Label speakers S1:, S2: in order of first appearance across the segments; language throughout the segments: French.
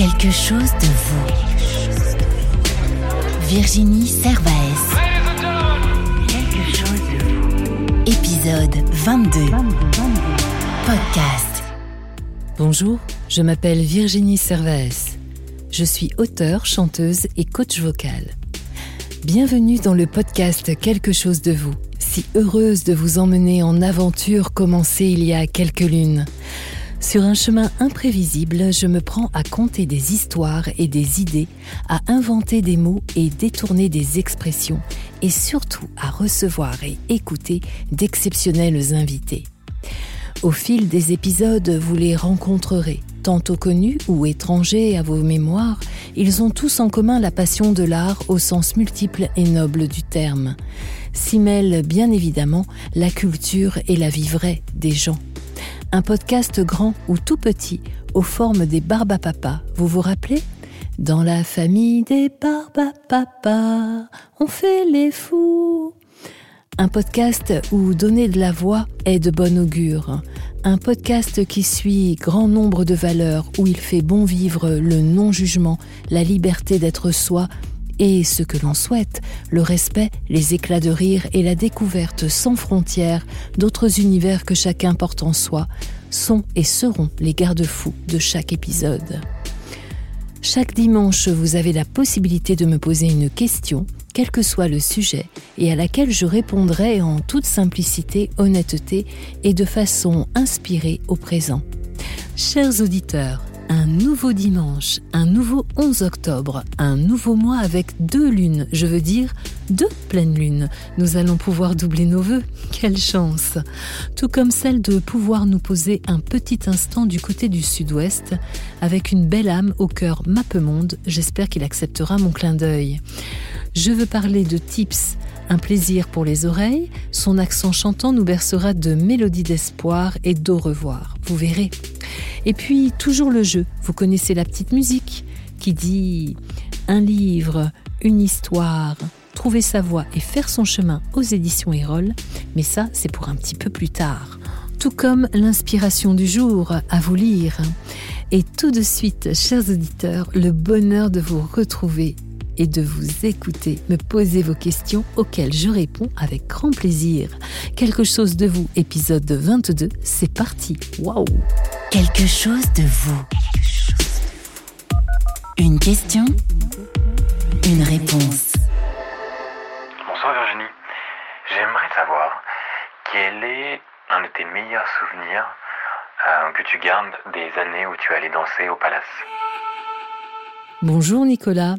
S1: Quelque chose de vous. Virginie Servaes. Quelque. Épisode 22. Podcast.
S2: Bonjour, je m'appelle Virginie Servaes. Je suis auteure, chanteuse et coach vocal. Bienvenue dans le podcast Quelque chose de vous. Si heureuse de vous emmener en aventure commencée il y a quelques lunes. Sur un chemin imprévisible, je me prends à compter des histoires et des idées, à inventer des mots et détourner des expressions, et surtout à recevoir et écouter d'exceptionnels invités. Au fil des épisodes, vous les rencontrerez, tantôt connus ou étrangers à vos mémoires, ils ont tous en commun la passion de l'art au sens multiple et noble du terme. S'y mêlent bien évidemment la culture et la vie vraie des gens un podcast grand ou tout petit, aux formes des Barbapapas. Vous vous rappelez? Dans la famille des Barbapapas, on fait les fous. Un podcast où donner de la voix est de bon augure. Un podcast qui suit grand nombre de valeurs, où il fait bon vivre le non-jugement, la liberté d'être soi et ce que l'on souhaite, le respect, les éclats de rire et la découverte sans frontières d'autres univers que chacun porte en soi, sont et seront les garde-fous de chaque épisode. Chaque dimanche, vous avez la possibilité de me poser une question, quel que soit le sujet, et à laquelle je répondrai en toute simplicité, honnêteté et de façon inspirée au présent. Chers auditeurs, un nouveau dimanche, un nouveau 11 octobre, un nouveau mois avec deux lunes, je veux dire deux pleines lunes. Nous allons pouvoir doubler nos voeux. Quelle chance Tout comme celle de pouvoir nous poser un petit instant du côté du sud-ouest, avec une belle âme au cœur Mappemonde. J'espère qu'il acceptera mon clin d'œil. Je veux parler de tips un plaisir pour les oreilles, son accent chantant nous bercera de mélodies d'espoir et d'au revoir. Vous verrez. Et puis, toujours le jeu. Vous connaissez la petite musique qui dit un livre, une histoire, trouver sa voie et faire son chemin aux éditions Erol. Mais ça, c'est pour un petit peu plus tard. Tout comme l'inspiration du jour à vous lire. Et tout de suite, chers auditeurs, le bonheur de vous retrouver et de vous écouter, me poser vos questions auxquelles je réponds avec grand plaisir. Quelque chose de vous, épisode 22, c'est parti. Waouh
S1: Quelque chose de vous. Une question, une réponse.
S3: Bonsoir Virginie. J'aimerais savoir quel est un de tes meilleurs souvenirs euh, que tu gardes des années où tu allais danser au palace?
S2: Bonjour Nicolas.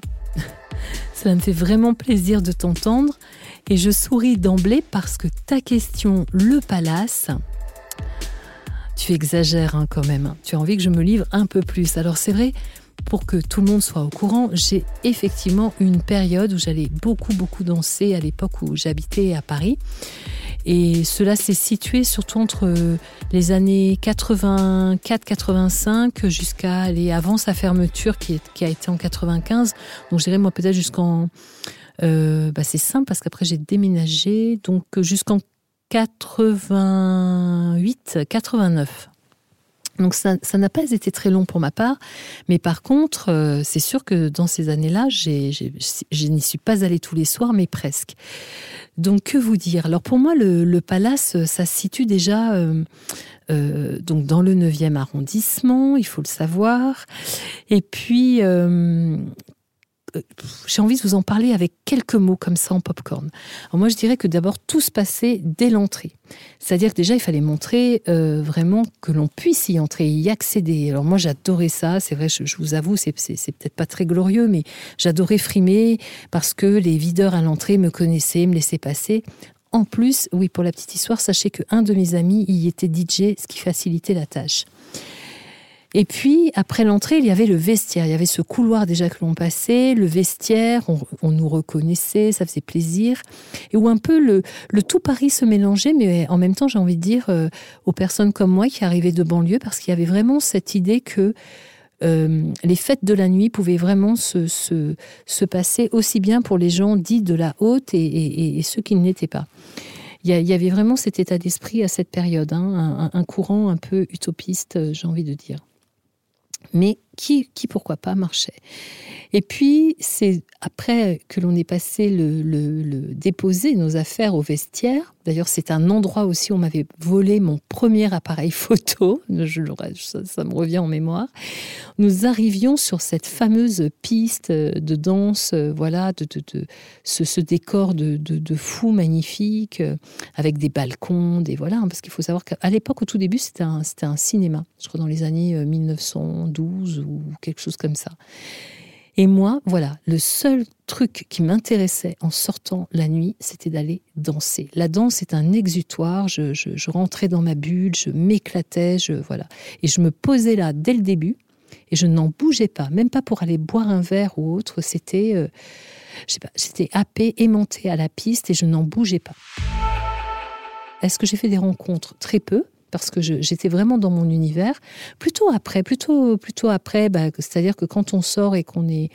S2: Cela me fait vraiment plaisir de t'entendre et je souris d'emblée parce que ta question, le palace, tu exagères hein, quand même. Tu as envie que je me livre un peu plus. Alors c'est vrai, pour que tout le monde soit au courant, j'ai effectivement une période où j'allais beaucoup, beaucoup danser à l'époque où j'habitais à Paris. Et cela s'est situé surtout entre les années 84-85 jusqu'à avant sa fermeture qui, a été en 95. Donc je dirais moi peut-être jusqu'en... Euh, bah c'est simple parce qu'après j'ai déménagé, donc jusqu'en 88, 89. Donc ça n'a pas été très long pour ma part, mais par contre, euh, c'est sûr que dans ces années-là, je n'y suis pas allée tous les soirs, mais presque. Donc que vous dire? Alors pour moi, le, palace, ça se situe déjà euh, euh, donc dans le 9e arrondissement, il faut le savoir. Et puis, euh, j'ai envie de vous en parler avec quelques mots comme ça en popcorn. Alors moi, je dirais que d'abord, tout se passait dès l'entrée. C'est-à-dire que déjà, il fallait montrer euh, vraiment que l'on puisse y entrer, y accéder. Alors moi, j'adorais ça. C'est vrai, je, vous avoue, c'est, peut-être pas très glorieux, mais j'adorais frimer parce que les videurs à l'entrée me connaissaient, me laissaient passer. En plus, oui, pour la petite histoire, sachez qu'un de mes amis y était DJ, ce qui facilitait la tâche. Et puis, après l'entrée, il y avait le vestiaire. Il y avait ce couloir déjà que l'on passait, le vestiaire, on, nous reconnaissait, ça faisait plaisir. Et où un peu le, tout Paris se mélangeait, mais en même temps, j'ai envie de dire euh, aux personnes comme moi qui arrivaient de banlieue, parce qu'il y avait vraiment cette idée que euh, les fêtes de la nuit pouvaient vraiment se, se, passer aussi bien pour les gens dits de la haute et, ceux qui ne l'étaient pas. Il y, avait vraiment cet état d'esprit à cette période, hein, un, courant un peu utopiste, j'ai envie de dire. Mais qui, pourquoi pas, marchait. Et puis, c'est après que l'on est passé le, déposer nos affaires au vestiaire. D'ailleurs, c'est un endroit aussi où on m'avait volé mon premier appareil photo. Ça, me revient en mémoire. Nous arrivions sur cette fameuse piste de danse, voilà, de, ce, décor de, de, fou magnifique, avec des balcons, des voilà, parce qu'il faut savoir qu'à l'époque, au tout début, c'était un, un cinéma. Je crois dans les années 1912 ou quelque chose comme ça. Et moi, voilà, le seul truc qui m'intéressait en sortant la nuit, c'était d'aller danser. La danse est un exutoire. Je, rentrais dans ma bulle, je m'éclatais, je voilà, et je me posais là dès le début et je n'en bougeais pas, même pas pour aller boire un verre ou autre. C'était, euh, je sais pas, j'étais happée, aimantée à la piste et je n'en bougeais pas. Est-ce que j'ai fait des rencontres? Très peu parce que j'étais vraiment dans mon univers. Plutôt après, plutôt, plutôt après, bah, c'est-à-dire que quand on sort et qu'on est,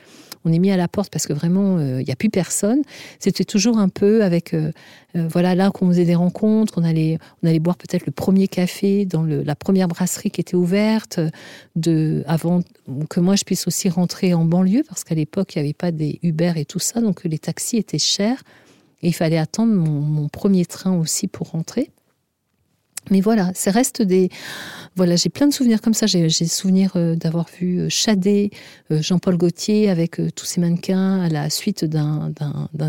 S2: on est mis à la porte parce que vraiment il n'y a plus personne, c'était toujours un peu avec, euh, euh, voilà, là qu'on faisait des rencontres, on allait, on allait boire peut-être le premier café dans la première brasserie qui était ouverte, de, avant que moi je puisse aussi rentrer en banlieue parce qu'à l'époque il n'y avait pas des Uber et tout ça, donc les taxis étaient chers et il fallait attendre mon premier train aussi pour rentrer. Mais voilà, ça reste des. Voilà, j'ai plein de souvenirs comme ça. J'ai souvenir euh, d'avoir vu euh, Chadet, euh, Jean-Paul Gaultier avec tous ces mannequins à la suite d'un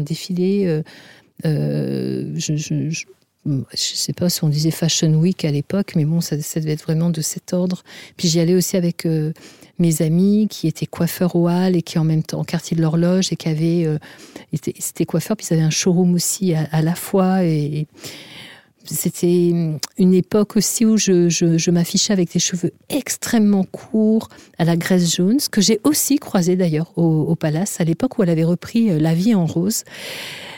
S2: défilé. je, ne sais pas si on disait Fashion Week à l'époque, mais bon, ça, devait être vraiment de cet ordre. Puis j'y allais aussi avec mes amis qui étaient coiffeurs au Hall et qui en même temps, en quartier de l'horloge, et qui avaient. c'était coiffeurs, puis ils avaient un showroom aussi à, la fois. et c'était une époque aussi où je, m'affichais avec des cheveux extrêmement courts à la Grace Jones, que j'ai aussi croisé d'ailleurs au, Palace, à l'époque où elle avait repris euh, La vie en rose.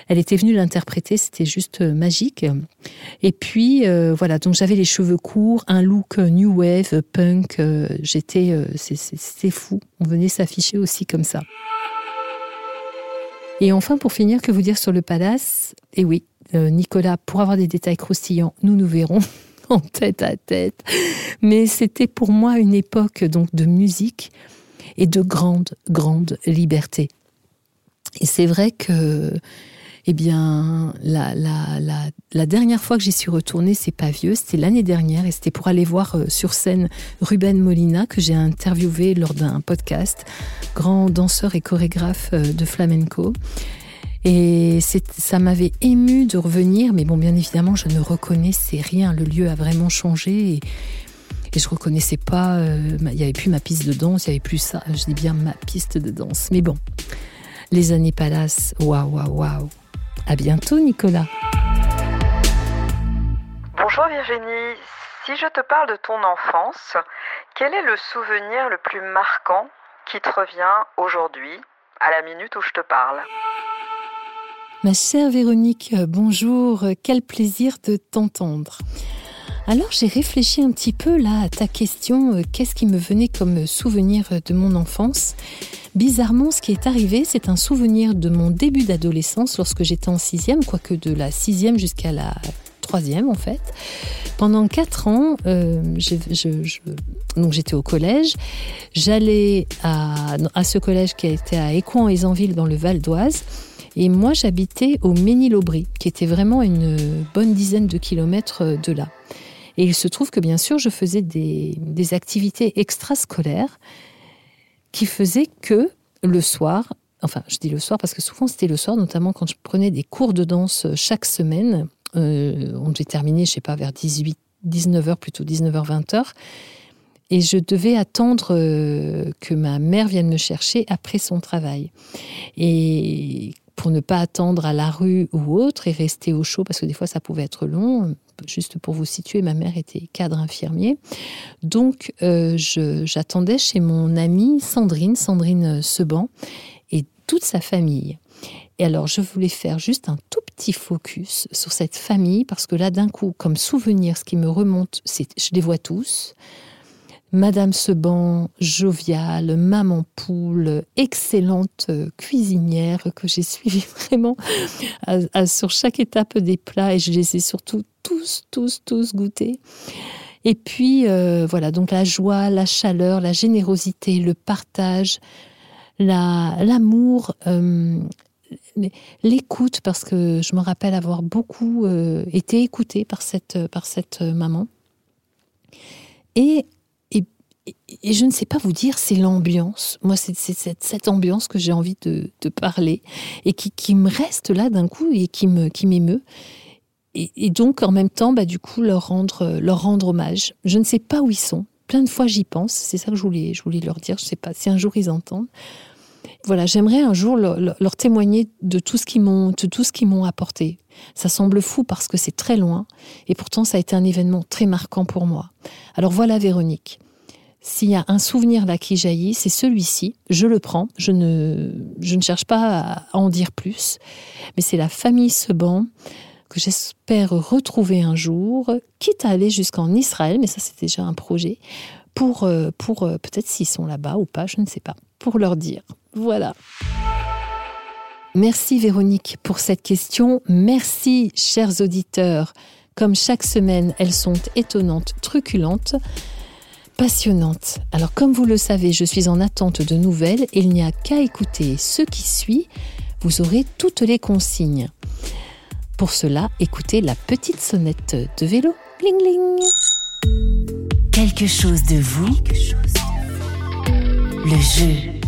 S2: Elle était venue l'interpréter, c'était juste euh, magique. Et puis, euh, voilà, donc j'avais les cheveux courts, un look new wave, punk. J'étais, c'était fou. On venait s'afficher aussi comme ça. Et enfin, pour finir, que vous dire sur le Palace? Eh oui, Nicolas, pour avoir des détails croustillants, nous nous verrons en tête à tête. Mais c'était pour moi une époque donc de musique et de grande, grande liberté. Et c'est vrai que, eh bien, la, la, dernière fois que j'y suis retournée, c'est pas vieux, c'était l'année dernière, et c'était pour aller voir euh, sur scène Ruben Molina, que j'ai interviewé lors d'un podcast, grand danseur et chorégraphe euh, de flamenco. Et ça m'avait ému de revenir, mais bon, bien évidemment, je ne reconnaissais rien. Le lieu a vraiment changé et, et je reconnaissais pas. Euh, il n'y avait plus ma piste de danse, il n'y avait plus ça. Je dis bien ma piste de danse. Mais bon, les années Palace, waouh, waouh, waouh. À bientôt, Nicolas.
S4: Bonjour Virginie. Si je te parle de ton enfance, quel est le souvenir le plus marquant qui te revient aujourd'hui, à la minute où je te parle?
S2: Ma chère Véronique, euh, bonjour, quel plaisir de t'entendre. Alors j'ai réfléchi un petit peu là à ta question, euh, qu'est-ce qui me venait comme souvenir de mon enfance? Bizarrement, ce qui est arrivé, c'est un souvenir de mon début d'adolescence lorsque j'étais en sixième, quoique de la sixième jusqu'à la troisième en fait. Pendant quatre ans, euh, donc j'étais au collège. J'allais à, ce collège qui était à Écouen-Aisanville dans le Val d'Oise. Et moi, j'habitais au Ménil-Aubry, qui était vraiment une bonne dizaine de kilomètres de là. Et il se trouve que bien sûr, je faisais des, activités extrascolaires qui faisaient que le soir, enfin, je dis le soir parce que souvent c'était le soir, notamment quand je prenais des cours de danse chaque semaine. Euh, on devait terminer, je sais pas, vers 18, 19h, plutôt 19h, 20h. Et je devais attendre euh, que ma mère vienne me chercher après son travail. Et pour ne pas attendre à la rue ou autre et rester au chaud, parce que des fois ça pouvait être long. Juste pour vous situer, ma mère était cadre infirmier. Donc euh, j'attendais chez mon amie Sandrine, Sandrine Seban, et toute sa famille. Et alors, je voulais faire juste un tout petit focus sur cette famille, parce que là, d'un coup, comme souvenir, ce qui me remonte, c'est je les vois tous. Madame Seban, joviale, maman poule, excellente cuisinière que j'ai suivie vraiment sur chaque étape des plats et je les ai surtout tous, tous, tous goûtés. Et puis, euh, voilà, donc la joie, la chaleur, la générosité, le partage, l'amour, euh, l'écoute, parce que je me rappelle avoir beaucoup euh, été écoutée par cette, par cette maman. Et, et, je ne sais pas vous dire, c'est l'ambiance. Moi, c'est cette, cette, ambiance que j'ai envie de, parler et qui, qui me reste là d'un coup et qui m'émeut. Qui et, donc en même temps, bah, du coup, leur rendre, leur rendre hommage. Je ne sais pas où ils sont. Plein de fois, j'y pense. C'est ça que je voulais, je voulais leur dire. Je ne sais pas si un jour ils entendent. Voilà, j'aimerais un jour leur, leur, témoigner de tout ce qu'ils m'ont, de tout ce qu'ils m'ont apporté. Ça semble fou parce que c'est très loin, et pourtant ça a été un événement très marquant pour moi. Alors voilà, Véronique. S'il y a un souvenir là qui jaillit, c'est celui-ci. Je le prends. Je ne, je ne cherche pas à en dire plus. Mais c'est la famille Seban, que j'espère retrouver un jour, quitte à aller jusqu'en Israël, mais ça c'est déjà un projet, pour, euh, pour euh, peut-être s'ils sont là-bas ou pas, je ne sais pas, pour leur dire. Voilà. Merci Véronique pour cette question. Merci chers auditeurs. Comme chaque semaine, elles sont étonnantes, truculentes, passionnantes. Alors comme vous le savez, je suis en attente de nouvelles il n'y a qu'à écouter ce qui suit. Vous aurez toutes les consignes. Pour cela, écoutez la petite sonnette de vélo. Bling bling.
S1: Quelque chose de vous. Le jeu.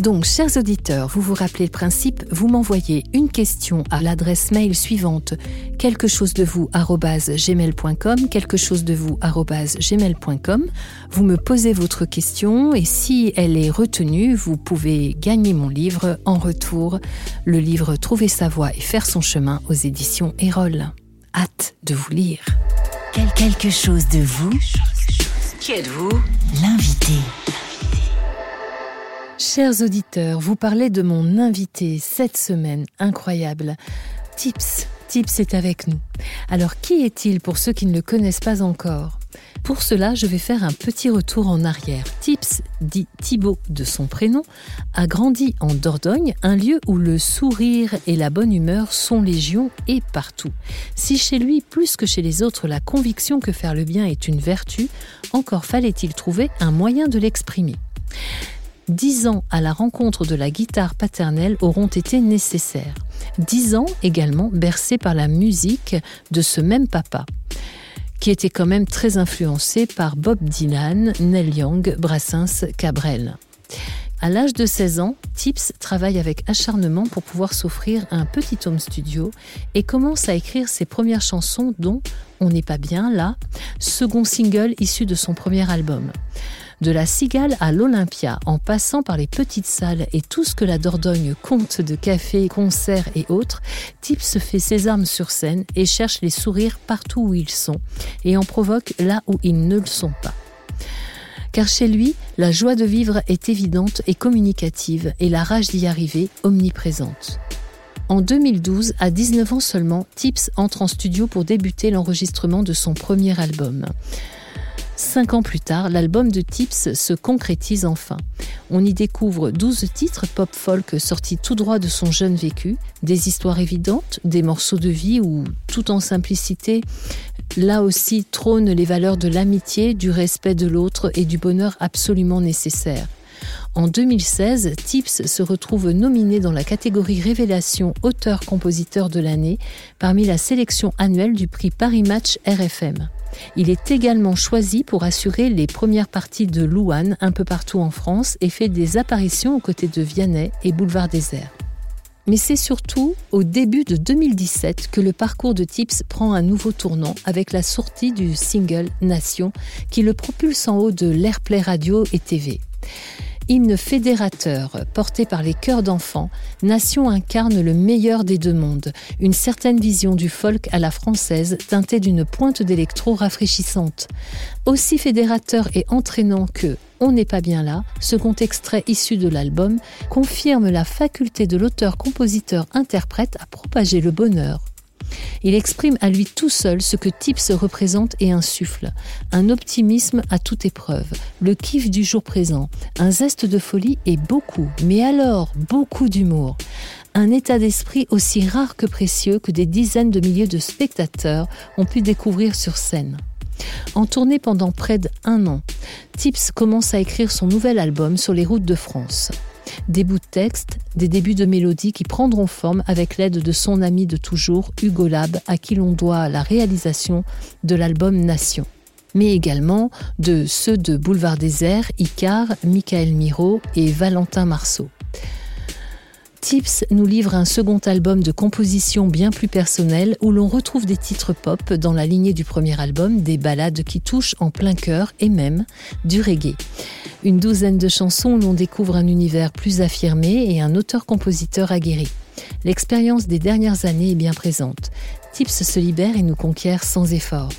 S2: Donc, chers auditeurs, vous vous rappelez le principe, vous m'envoyez une question à l'adresse mail suivante quelque chose de vous gmail.com, quelque chose de vous gmail.com. Vous me posez votre question et si elle est retenue, vous pouvez gagner mon livre en retour, le livre Trouver sa voie et faire son chemin aux éditions Erol. Hâte de vous lire.
S1: quelque chose de vous. Qui êtes-vous? L'invité.
S2: Chers auditeurs, vous parlez de mon invité cette semaine incroyable. Tips, Tips est avec nous. Alors qui est-il pour ceux qui ne le connaissent pas encore? Pour cela, je vais faire un petit retour en arrière. Tips, dit Thibaut de son prénom, a grandi en Dordogne, un lieu où le sourire et la bonne humeur sont légion et partout. Si chez lui, plus que chez les autres, la conviction que faire le bien est une vertu, encore fallait-il trouver un moyen de l'exprimer. Dix ans à la rencontre de la guitare paternelle auront été nécessaires. Dix ans également bercés par la musique de ce même papa qui était quand même très influencé par Bob Dylan, Neil Young, Brassens, Cabrel. À l'âge de 16 ans, Tips travaille avec acharnement pour pouvoir s'offrir un petit home studio et commence à écrire ses premières chansons dont On n'est pas bien là, second single issu de son premier album. De la Cigale à l'Olympia, en passant par les petites salles et tout ce que la Dordogne compte de cafés, concerts et autres, Tips fait ses armes sur scène et cherche les sourires partout où ils sont et en provoque là où ils ne le sont pas. Car chez lui, la joie de vivre est évidente et communicative et la rage d'y arriver omniprésente. En 2012, à 19 ans seulement, Tips entre en studio pour débuter l'enregistrement de son premier album. Cinq ans plus tard, l'album de Tips se concrétise enfin. On y découvre 12 titres pop-folk sortis tout droit de son jeune vécu, des histoires évidentes, des morceaux de vie où, tout en simplicité, là aussi trônent les valeurs de l'amitié, du respect de l'autre et du bonheur absolument nécessaire. En 2016, Tips se retrouve nominé dans la catégorie Révélation auteur-compositeur de l'année parmi la sélection annuelle du prix Paris Match RFM. Il est également choisi pour assurer les premières parties de Louane un peu partout en France et fait des apparitions aux côtés de Vianney et Boulevard Désert. Mais c'est surtout au début de 2017 que le parcours de Tips prend un nouveau tournant avec la sortie du single Nation qui le propulse en haut de l'Airplay Radio et TV hymne fédérateur porté par les chœurs d'enfants, Nation incarne le meilleur des deux mondes, une certaine vision du folk à la française teintée d'une pointe d'électro rafraîchissante. Aussi fédérateur et entraînant que On n'est pas bien là, second extrait issu de l'album, confirme la faculté de l'auteur-compositeur-interprète à propager le bonheur, il exprime à lui tout seul ce que Tips représente et insuffle. Un optimisme à toute épreuve, le kiff du jour présent, un zeste de folie et beaucoup, mais alors beaucoup d'humour. Un état d'esprit aussi rare que précieux que des dizaines de milliers de spectateurs ont pu découvrir sur scène. En tournée pendant près d'un an, Tips commence à écrire son nouvel album sur les routes de France. Des bouts de texte, des débuts de mélodies qui prendront forme avec l'aide de son ami de toujours, Hugo Lab, à qui l'on doit la réalisation de l'album Nation. Mais également de ceux de Boulevard Désert, Icar, Michael Miro et Valentin Marceau. Tips nous livre un second album de composition bien plus personnelle où l'on retrouve des titres pop dans la lignée du premier album, des ballades qui touchent en plein cœur et même du reggae. Une douzaine de chansons où l'on découvre un univers plus affirmé et un auteur-compositeur aguerri. L'expérience des dernières années est bien présente. Tips se libère et nous conquiert sans effort.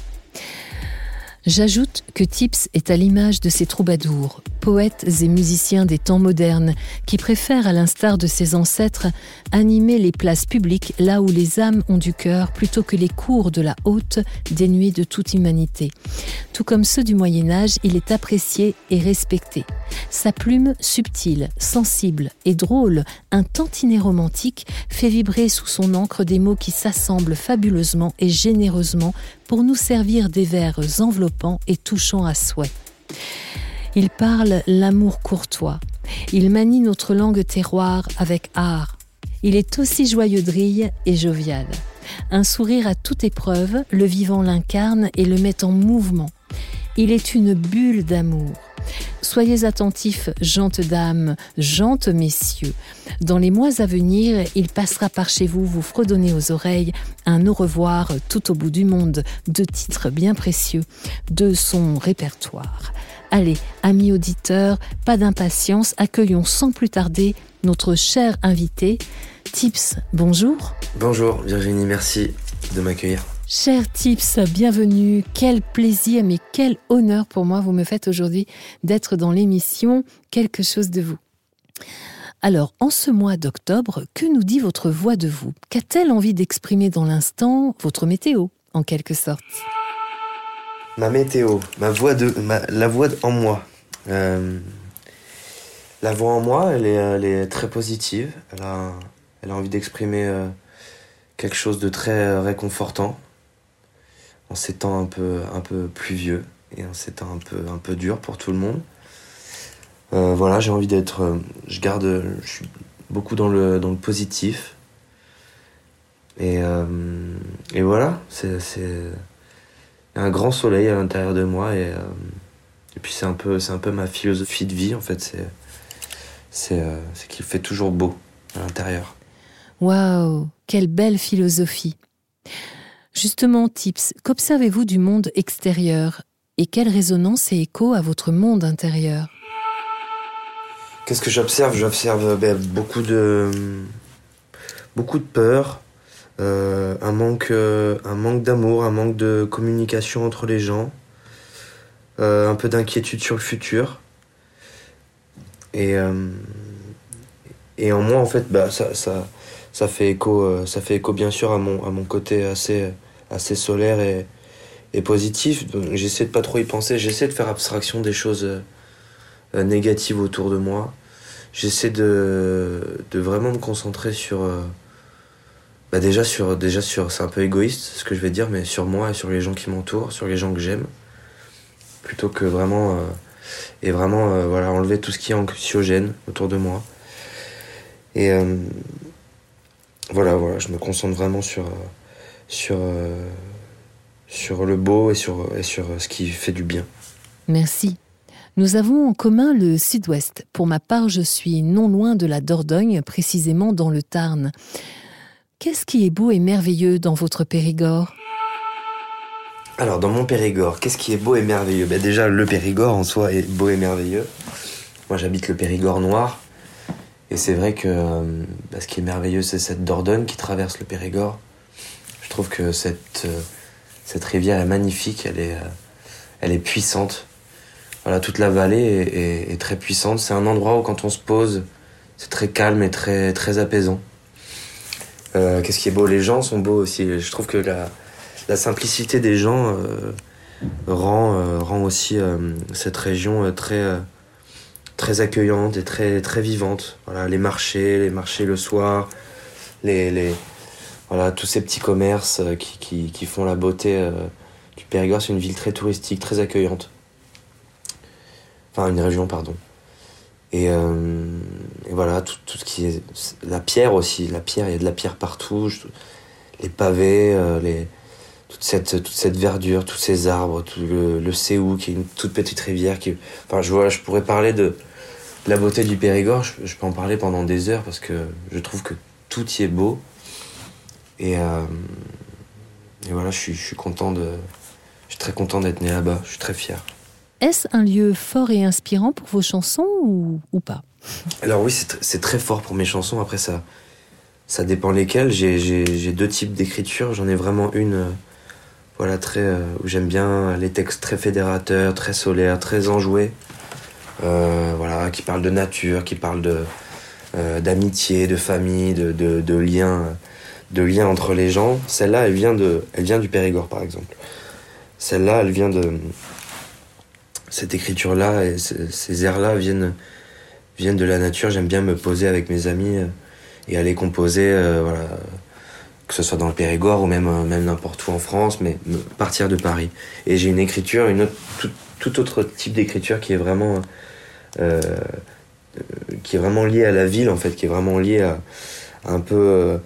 S2: J'ajoute que Tips est à l'image de ces troubadours, poètes et musiciens des temps modernes, qui préfèrent, à l'instar de ses ancêtres, animer les places publiques là où les âmes ont du cœur plutôt que les cours de la haute dénués de toute humanité. Tout comme ceux du Moyen Âge, il est apprécié et respecté. Sa plume subtile, sensible et drôle, un tantinet romantique, fait vibrer sous son encre des mots qui s'assemblent fabuleusement et généreusement pour nous servir des vers enveloppants et touchants à souhait. Il parle l'amour courtois. Il manie notre langue terroir avec art. Il est aussi joyeux drille et jovial. Un sourire à toute épreuve, le vivant l'incarne et le met en mouvement. Il est une bulle d'amour. Soyez attentifs, gentes dames, gentes messieurs. Dans les mois à venir, il passera par chez vous, vous fredonner aux oreilles un au revoir tout au bout du monde, de titres bien précieux de son répertoire. Allez, amis auditeurs, pas d'impatience, accueillons sans plus tarder notre cher invité. Tips, bonjour.
S5: Bonjour Virginie, merci de m'accueillir.
S2: Cher Tips, bienvenue. Quel plaisir, mais quel honneur pour moi vous me faites aujourd'hui d'être dans l'émission Quelque chose de vous. Alors, en ce mois d'octobre, que nous dit votre voix de vous? Qu'a-t-elle envie d'exprimer dans l'instant votre météo, en quelque sorte?
S5: Ma météo, ma voix de, la voix en moi. Euh, la voix en moi, elle est, très positive. Elle a, elle a envie d'exprimer euh, quelque chose de très euh, réconfortant en ces temps un peu, un peu pluvieux et en ces temps un peu, un peu durs pour tout le monde. Euh, voilà, j'ai envie d'être. Euh, je garde. Je suis beaucoup dans le, dans le positif. Et, euh, et voilà, c'est un grand soleil à l'intérieur de moi. Et, et puis c'est un, peu, un peu ma philosophie de vie en fait. C'est qu'il fait toujours beau à l'intérieur.
S2: Waouh, quelle belle philosophie! Justement, Tips, qu'observez-vous du monde extérieur et quelle résonance et écho à votre monde intérieur?
S5: Qu'est-ce que j'observe? J'observe ben, beaucoup de beaucoup de peur, euh, un manque euh, un manque d'amour, un manque de communication entre les gens, euh, un peu d'inquiétude sur le futur. Et et en moi en fait bah ça ça fait écho, euh, ça fait écho bien sûr à mon, à mon côté assez, assez solaire et, et positif. J'essaie de pas trop y penser, j'essaie de faire abstraction des choses euh, négatives autour de moi. J'essaie de, de vraiment me concentrer sur. Euh, bah déjà sur, déjà sur, c'est un peu égoïste ce que je vais dire, mais sur moi et sur les gens qui m'entourent, sur les gens que j'aime, plutôt que vraiment et vraiment voilà enlever tout ce qui est anxiogène autour de moi. Et voilà, voilà, je me concentre vraiment sur, euh, sur, euh, sur le beau et sur, et sur ce qui fait du bien.
S2: Merci. Nous avons en commun le sud-ouest. Pour ma part, je suis non loin de la Dordogne, précisément dans le Tarn. Qu'est-ce qui est beau et merveilleux dans votre Périgord?
S5: Alors, dans mon Périgord, qu'est-ce qui est beau et merveilleux? Ben Déjà, le Périgord en soi est beau et merveilleux. Moi, j'habite le Périgord noir. Et c'est vrai que euh, ce qui est merveilleux, c'est cette Dordogne qui traverse le Périgord. Je trouve que cette, euh, cette rivière est magnifique, elle est, euh, elle est puissante. Voilà, toute la vallée est, très puissante. C'est un endroit où quand on se pose, c'est très calme et très, très apaisant. Qu'est-ce qui est beau? Les gens sont beaux aussi. Je trouve que la, la simplicité des gens rend, rend aussi cette région très très accueillante et très, très vivante. Voilà, les marchés, les marchés le soir, les, les, voilà, tous ces petits commerces euh, qui, qui, qui font la beauté euh, du Périgord, c'est une ville très touristique, très accueillante. Enfin, une région, pardon. Et, euh, et voilà, tout, tout, ce qui est. La pierre aussi, la pierre, il y a de la pierre partout. Les pavés, les, toute, cette, toute cette verdure, tous ces arbres, tout le, le qui est une toute petite rivière. Qui, enfin, je, vois, je pourrais parler de la beauté du Périgord, je, je, peux en parler pendant des heures parce que je trouve que tout y est beau. Et, euh, et voilà, je suis, je suis content de. Je suis très content d'être né là-bas, je suis très fier.
S2: Est-ce un lieu fort et inspirant pour vos chansons ou, ou pas?
S5: Alors oui, c'est très fort pour mes chansons. Après, ça, ça dépend lesquelles. J'ai deux types d'écriture. J'en ai vraiment une euh, voilà, très, euh, où j'aime bien les textes très fédérateurs, très solaires, très enjoués. Euh, voilà, qui parlent de nature, qui parlent de euh, d'amitié, de famille, de, de, liens de entre les gens. Celle-là, elle vient de, elle vient du Périgord, par exemple. Celle-là, elle vient de cette écriture-là et ces airs-là viennent viennent de la nature. J'aime bien me poser avec mes amis euh, et aller composer, voilà, que ce soit dans le Périgord ou même même n'importe où en France, mais partir de Paris. Et j'ai une écriture, une autre, tout, autre type d'écriture qui est vraiment qui est vraiment liée à la ville en fait, qui est vraiment liée à, un peu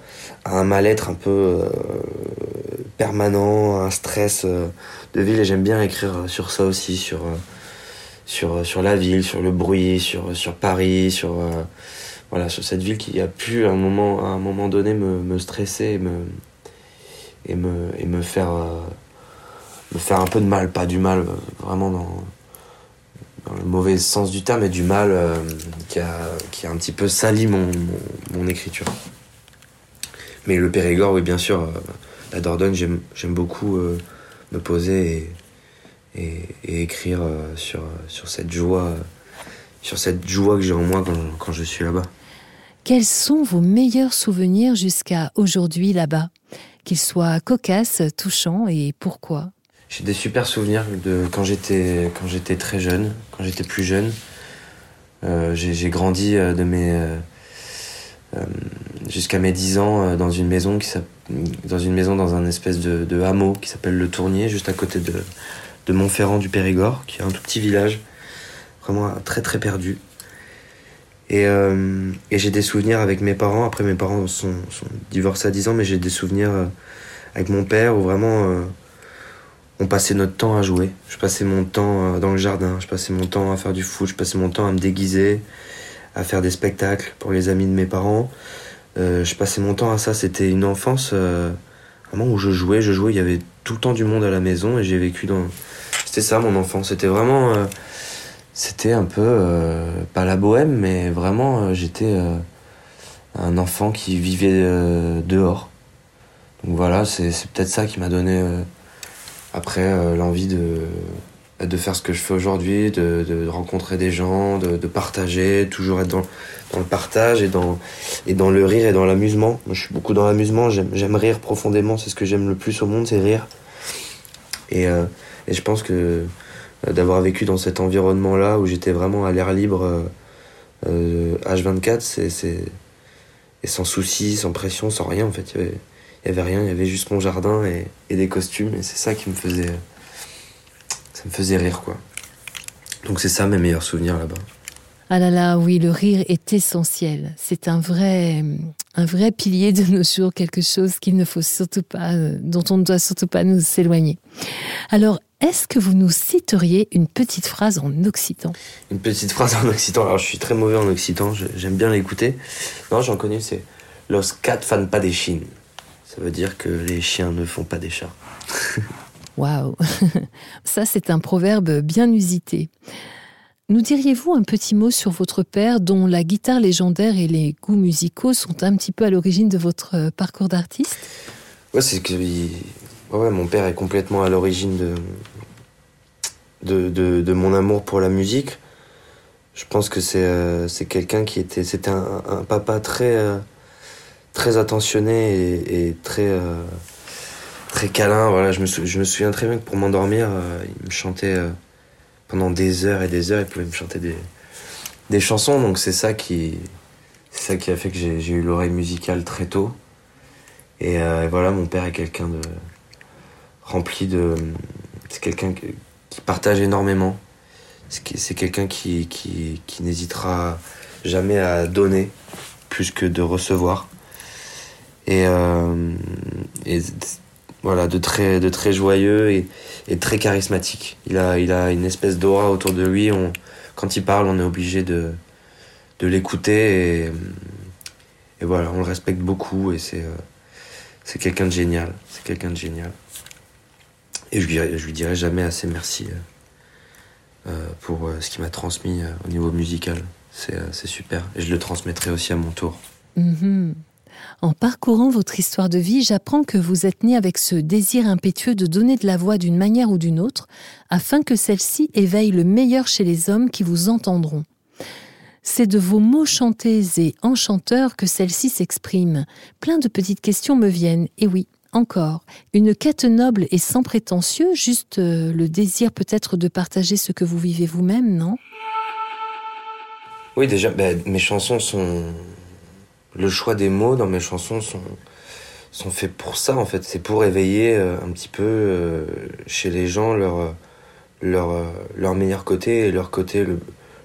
S5: à un mal-être un peu euh, permanent, un stress euh, de ville. Et j'aime bien écrire sur ça aussi, sur, euh, sur, sur la ville, sur le bruit, sur, sur Paris, sur, voilà, sur cette ville qui a pu à un moment, à un moment donné me, me stresser et me, et me, et me, faire, me faire un peu de mal. Pas du mal, vraiment dans, dans le mauvais sens du terme, mais du mal qui, a, qui a un petit peu sali mon, mon, mon écriture. Mais le Périgord, oui, bien sûr. Euh, la Dordogne, j'aime beaucoup euh, me poser et, et, et écrire euh, sur, sur cette joie, sur cette joie que j'ai en moi quand, quand je suis là-bas.
S2: Quels sont vos meilleurs souvenirs jusqu'à aujourd'hui là-bas? Qu'ils soient cocasses, touchants et pourquoi?
S5: J'ai des super souvenirs de quand j'étais quand j'étais très jeune, quand j'étais plus jeune. Euh, j'ai grandi de mes euh, jusqu'à mes 10 ans dans une maison qui dans une maison dans un espèce de, hameau qui s'appelle le Tournier, juste à côté de, de Montferrand du Périgord, qui est un tout petit village, vraiment très très perdu. Et, euh, et j'ai des souvenirs avec mes parents. Après, mes parents sont, sont divorcés à 10 ans, mais j'ai des souvenirs avec mon père où vraiment euh, on passait notre temps à jouer. Je passais mon temps dans le jardin, je passais mon temps à faire du foot, je passais mon temps à me déguiser, à faire des spectacles pour les amis de mes parents. Euh, je passais mon temps à ça. C'était une enfance euh, vraiment où je jouais, je jouais. Il y avait tout le temps du monde à la maison et j'ai vécu dans. C'était ça mon enfance. C'était vraiment. Euh, c'était un peu. Euh, pas la bohème, mais vraiment, j'étais un enfant qui vivait dehors. Donc voilà, c'est peut-être ça qui m'a donné après l'envie de de faire ce que je fais aujourd'hui, de, de, rencontrer des gens, de, de, partager, toujours être dans, dans le partage et dans, et dans le rire et dans l'amusement. Je suis beaucoup dans l'amusement, j'aime rire profondément, c'est ce que j'aime le plus au monde, c'est rire. Et, euh, et je pense que euh, d'avoir vécu dans cet environnement-là où j'étais vraiment à l'air libre euh, euh H24, c'est et sans souci, sans pression, sans rien en fait. Il y avait rien, il y avait juste mon jardin et, et des costumes et c'est ça qui me faisait ça me faisait rire quoi. Donc c'est ça mes meilleurs souvenirs là-bas.
S2: Ah là là, oui, le rire est essentiel. C'est un vrai, un vrai pilier de nos jours, quelque chose qu'il ne faut surtout pas, dont on ne doit surtout pas nous s'éloigner. Alors, est-ce que vous nous citeriez une petite phrase en occitan?
S5: Une petite phrase en occitan. Alors, je suis très mauvais en occitan, j'aime bien l'écouter. Non, j'en connais, c'est Los cat fan pas des chines. Ça veut dire que les chiens ne font pas des chats.
S2: Waouh Ça, c'est un proverbe bien usité. Nous diriez-vous un petit mot sur votre père dont la guitare légendaire et les goûts musicaux sont un petit peu à l'origine de votre parcours d'artiste?
S5: Ouais, c'est que il... ouais, mon père est complètement à l'origine de... De, de, de, mon amour pour la musique. Je pense que c'est euh, quelqu'un qui était. C'était un, un, papa très, euh, très attentionné et, très. Euh, très câlin. Voilà, je me, sou... je me souviens très bien que pour m'endormir, euh, il me chantait pendant des heures et des heures, il pouvait me chanter des, des chansons. Donc c'est ça qui, c'est ça qui a fait que j'ai eu l'oreille musicale très tôt. Et, euh, et, voilà, mon père est quelqu'un de rempli de c'est quelqu'un qui partage énormément. C'est quelqu'un qui, qui, qui n'hésitera jamais à donner plus que de recevoir. Et, euh, voilà, de très, de très joyeux et, et, très charismatique. Il a, il a une espèce d'aura autour de lui. Quand il parle, on est obligé de, de l'écouter. Et, voilà, on le respecte beaucoup et c'est euh, c'est quelqu'un de génial. C'est quelqu'un de génial. Et je lui, lui dirai jamais assez merci euh, pour ce qu'il m'a transmis au niveau musical. C'est super. Et je le transmettrai aussi à mon tour.
S2: Mm -hmm. En parcourant votre histoire de vie, j'apprends que vous êtes né avec ce désir impétueux de donner de la voix d'une manière ou d'une autre, afin que celle-ci éveille le meilleur chez les hommes qui vous entendront. C'est de vos mots chantés et enchanteurs que celle-ci s'exprime. Plein de petites questions me viennent, et oui, encore, une quête noble et sans prétentieux, juste euh, le désir peut-être de partager ce que vous vivez vous-même, non?
S5: Oui, déjà, bah, mes chansons sont le choix des mots dans mes chansons sont, sont faits pour ça, en fait. C'est pour éveiller euh, un petit peu euh, chez les gens leur, leur, euh, leur meilleur côté et leur côté le,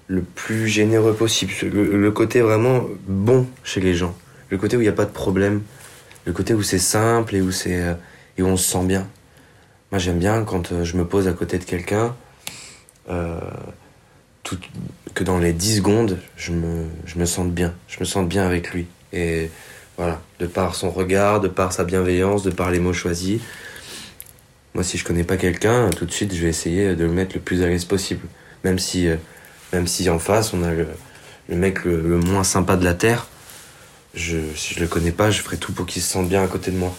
S5: le plus généreux possible. Le, côté vraiment bon chez les gens. Le côté où il n'y a pas de problème. Le côté où c'est simple et où, c'est, et où on se sent bien. Moi, j'aime bien quand je me pose à côté de quelqu'un. Que dans les 10 secondes, je me, je me sente bien. Je me sente bien avec lui. Et voilà, de par son regard, de par sa bienveillance, de par les mots choisis. Moi, si je connais pas quelqu'un, tout de suite, je vais essayer de le mettre le plus à l'aise possible. Même si, euh, même si en face, on a le, le mec le, moins sympa de la Terre, je, si je le connais pas, je ferai tout pour qu'il se sente bien à côté de moi.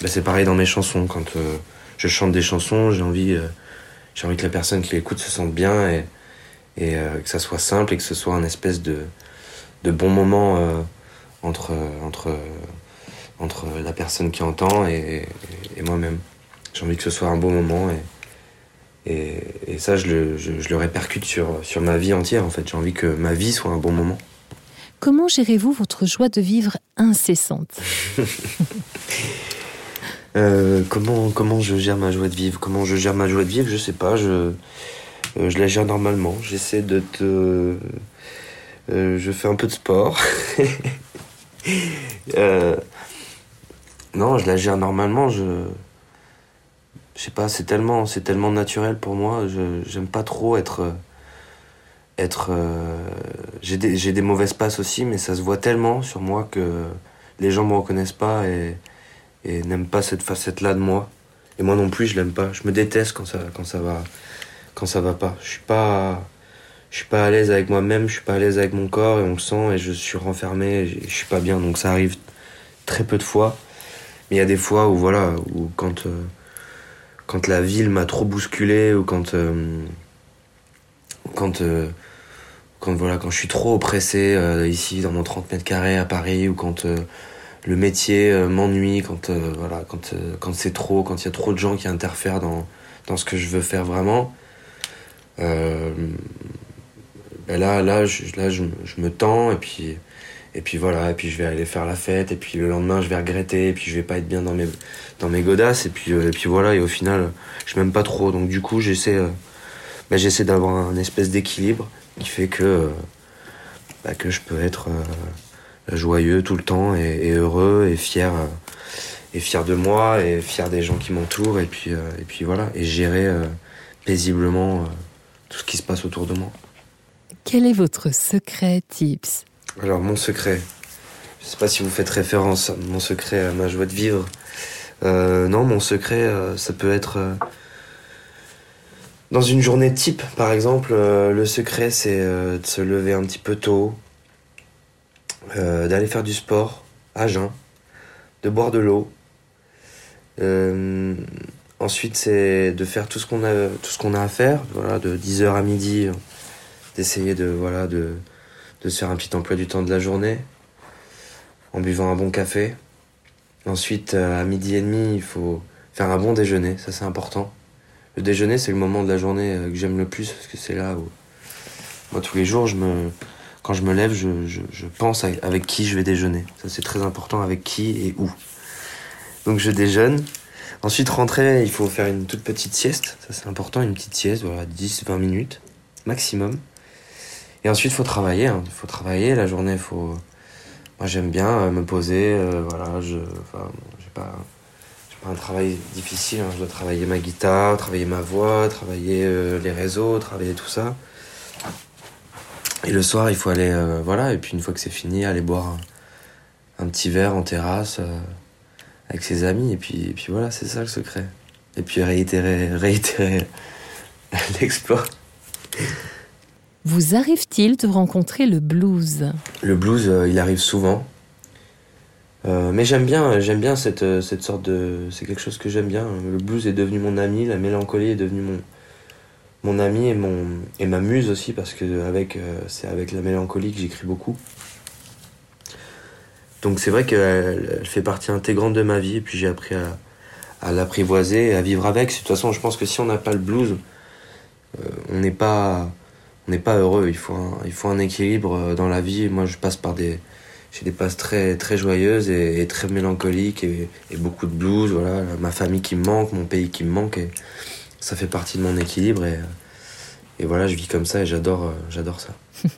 S5: Ben, c'est pareil dans mes chansons. Quand euh, je chante des chansons, j'ai envie, euh, envie que la personne qui l'écoute se sente bien et, et que ça soit simple et que ce soit un espèce de, de bon moment entre, entre, entre la personne qui entend et, et, et moi-même. J'ai envie que ce soit un bon moment et, et, et ça, je le, je, je le, répercute sur, sur ma vie entière en fait. J'ai envie que ma vie soit un bon moment.
S2: Comment gérez-vous votre joie de vivre incessante?
S5: Euh, comment, comment je gère ma joie de vivre? Comment je gère ma joie de vivre? Je sais pas. Je, euh, je la gère normalement. J'essaie de te. Euh, je fais un peu de sport. Euh, non, je la gère normalement. Je. Je sais pas, c'est tellement, naturel pour moi. Je j'aime pas trop être. Être. Euh, j'ai des, mauvaises passes aussi, mais ça se voit tellement sur moi que les gens me reconnaissent pas et, et n'aiment pas cette facette-là de moi. Et moi non plus, je l'aime pas. Je me déteste quand ça, quand va, quand ça va pas. Je suis pas, je suis pas à l'aise avec moi-même. Je suis pas à l'aise avec mon corps et on le sent et je suis renfermé. Je suis pas bien. Donc ça arrive très peu de fois. Mais il y a des fois où voilà, où quand, euh, quand la ville m'a trop bousculé ou quand, euh, quand, euh, quand voilà, quand je suis trop oppressé ici dans mon 30 mètres carrés à Paris ou quand le métier euh, m'ennuie, quand, euh, voilà, quand, euh, quand c'est trop, quand il y a trop de gens qui interfèrent dans, dans ce que je veux faire vraiment. Ben là, je, me tends et puis, et puis voilà, et puis je vais aller faire la fête et puis le lendemain je vais regretter et puis je vais pas être bien dans mes, dans godasses et puis, et puis voilà, et au final je m'aime pas trop. Donc du coup j'essaie ben, j'essaie d'avoir un espèce d'équilibre qui fait que, ben, que je peux être joyeux tout le temps et, et heureux et fier euh, et fier de moi et fier des gens qui m'entourent et puis euh, et puis voilà et gérer euh, paisiblement tout ce qui se passe autour de moi.
S2: Quel est votre secret tips?
S5: Alors mon secret, je sais pas si vous faites référence à mon secret à ma joie de vivre. Euh, non, mon secret, euh, ça peut être euh, dans une journée type, par exemple. le secret, c'est de se lever un petit peu tôt, d'aller faire du sport à jeun, de boire de l'eau. Ensuite, c'est de faire tout ce qu'on a, tout a à faire, voilà, de 10h à midi, d'essayer de, voilà, de, de se faire un petit emploi du temps de la journée, en buvant un bon café. Ensuite, à midi et demi, il faut faire un bon déjeuner, ça c'est important. Le déjeuner, c'est le moment de la journée que j'aime le plus, parce que c'est là où, moi, tous les jours, je me, quand je me lève, je, je, pense avec qui je vais déjeuner. Ça, c'est très important, avec qui et où. Donc, je déjeune. Ensuite, rentrer, il faut faire une toute petite sieste. Ça, c'est important, une petite sieste, voilà, 10-20 minutes maximum. Et ensuite, il faut travailler. Il hein. faut travailler. La journée, faut. Moi, j'aime bien euh, me poser. Euh, voilà, je. Enfin, j'ai pas. pas un travail difficile. Hein. Je dois travailler ma guitare, travailler ma voix, travailler euh, les réseaux, travailler tout ça. Et le soir, il faut aller. voilà. Et puis, une fois que c'est fini, aller boire un, petit verre en terrasse avec ses amis. Et puis, et puis voilà, c'est ça le secret. Et puis réitérer, réitérer l'exploit.
S2: Vous arrive-t-il de rencontrer le blues?
S5: Le blues, euh, il arrive souvent. Euh, mais j'aime bien, j'aime bien cette, euh, cette sorte de. C'est quelque chose que j'aime bien. Le blues est devenu mon ami, la mélancolie est devenue mon, mon ami et, mon, ma muse aussi, parce que avec, c'est avec la mélancolie que j'écris beaucoup. Donc c'est vrai qu'elle fait partie intégrante de ma vie, et puis j'ai appris à, à l'apprivoiser, à vivre avec. De toute façon, je pense que si on n'a pas le blues, on n'est pas on n'est pas heureux. Il faut, un, il faut un équilibre euh, dans la vie. Moi, je passe par des, j'ai des passes très, très joyeuses et, très mélancoliques et, beaucoup de blues. Voilà, ma famille qui me manque, mon pays qui me manque. Et ça fait partie de mon équilibre. Et, et voilà, je vis comme ça et j'adore, euh, j'adore ça.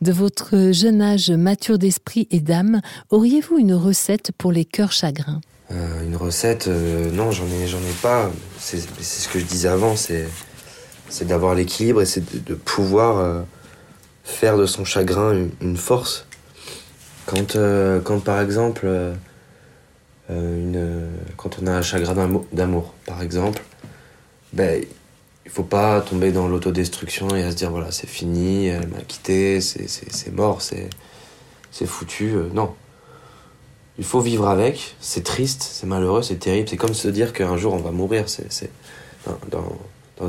S2: De votre jeune âge mature d'esprit et d'âme, auriez-vous une recette pour les cœurs chagrins?
S5: Euh, Une recette, non, j'en ai, j'en ai pas. C'est, c'est ce que je disais avant. C'est c'est d'avoir l'équilibre et c'est de, pouvoir euh, faire de son chagrin une, force. Quand, euh, quand par exemple, euh, quand on a un chagrin d'amour, par exemple, ben, il faut pas tomber dans l'autodestruction et se dire voilà, c'est fini, elle m'a quitté, c'est mort, c'est foutu. non. Il faut vivre avec, c'est triste, c'est malheureux, c'est terrible. C'est comme se dire qu'un jour on va mourir. C'est dans, dans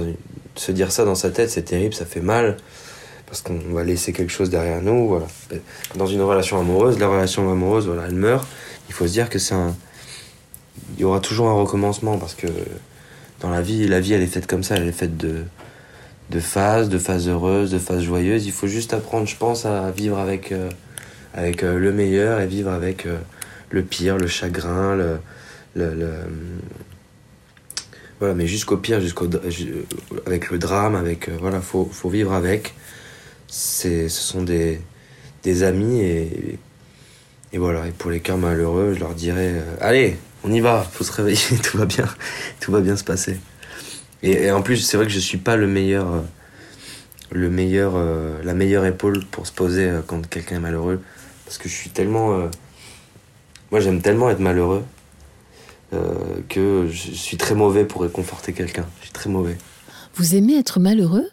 S5: se dire ça dans sa tête, c'est terrible, ça fait mal, parce qu'on va laisser quelque chose derrière nous. Voilà. Dans une relation amoureuse, la relation amoureuse, voilà, elle meurt. Il faut se dire que c'est un. Il y aura toujours un recommencement, parce que dans la vie, la vie, elle est faite comme ça, elle est faite de, de phases, de phases heureuses, de phases joyeuses. Il faut juste apprendre, je pense, à vivre avec, euh, avec euh, le meilleur et vivre avec euh, le pire, le chagrin, le, le voilà, mais jusqu'au pire, jusqu'au avec le drame, avec euh, voilà, faut, faut vivre avec. C'est, ce sont des, des amis et, et voilà. Et pour les cœurs malheureux, je leur dirais euh, allez, on y va, faut se réveiller, tout va bien, tout va bien se passer. Et, en plus, c'est vrai que je suis pas le meilleur, euh, le meilleur, la meilleure épaule pour se poser quand quelqu'un est malheureux, parce que je suis tellement, moi j'aime tellement être malheureux que je suis très mauvais pour réconforter quelqu'un. Je suis très mauvais.
S2: Vous aimez être malheureux?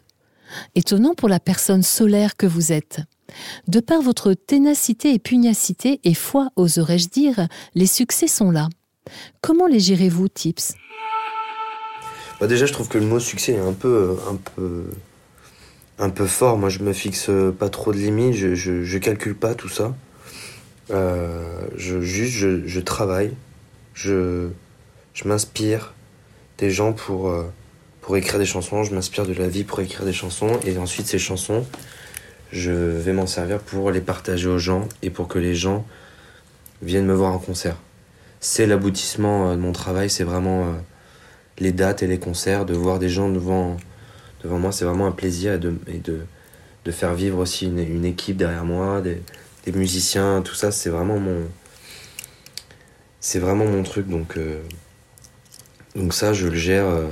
S2: Étonnant pour la personne solaire que vous êtes. De par votre ténacité et pugnacité et foi, oserais-je dire, les succès sont là. Comment les gérez-vous, Tips?
S5: Bah Déjà, je trouve que le mot succès est un peu, un peu, un peu fort. Moi, je me fixe pas trop de limites, je, je, calcule pas tout ça. Euh, je, juste, je, je travaille, je, je m'inspire des gens pour, euh, pour écrire des chansons, je m'inspire de la vie pour écrire des chansons, et ensuite ces chansons, je vais m'en servir pour les partager aux gens et pour que les gens viennent me voir en concert. C'est l'aboutissement euh, de mon travail, c'est vraiment euh, les dates et les concerts, de voir des gens devant, devant moi, c'est vraiment un plaisir et de, de, de faire vivre aussi une, une équipe derrière moi, des, des musiciens, tout ça, c'est vraiment mon, c'est vraiment mon truc. Donc, euh, donc ça, je le gère. Euh,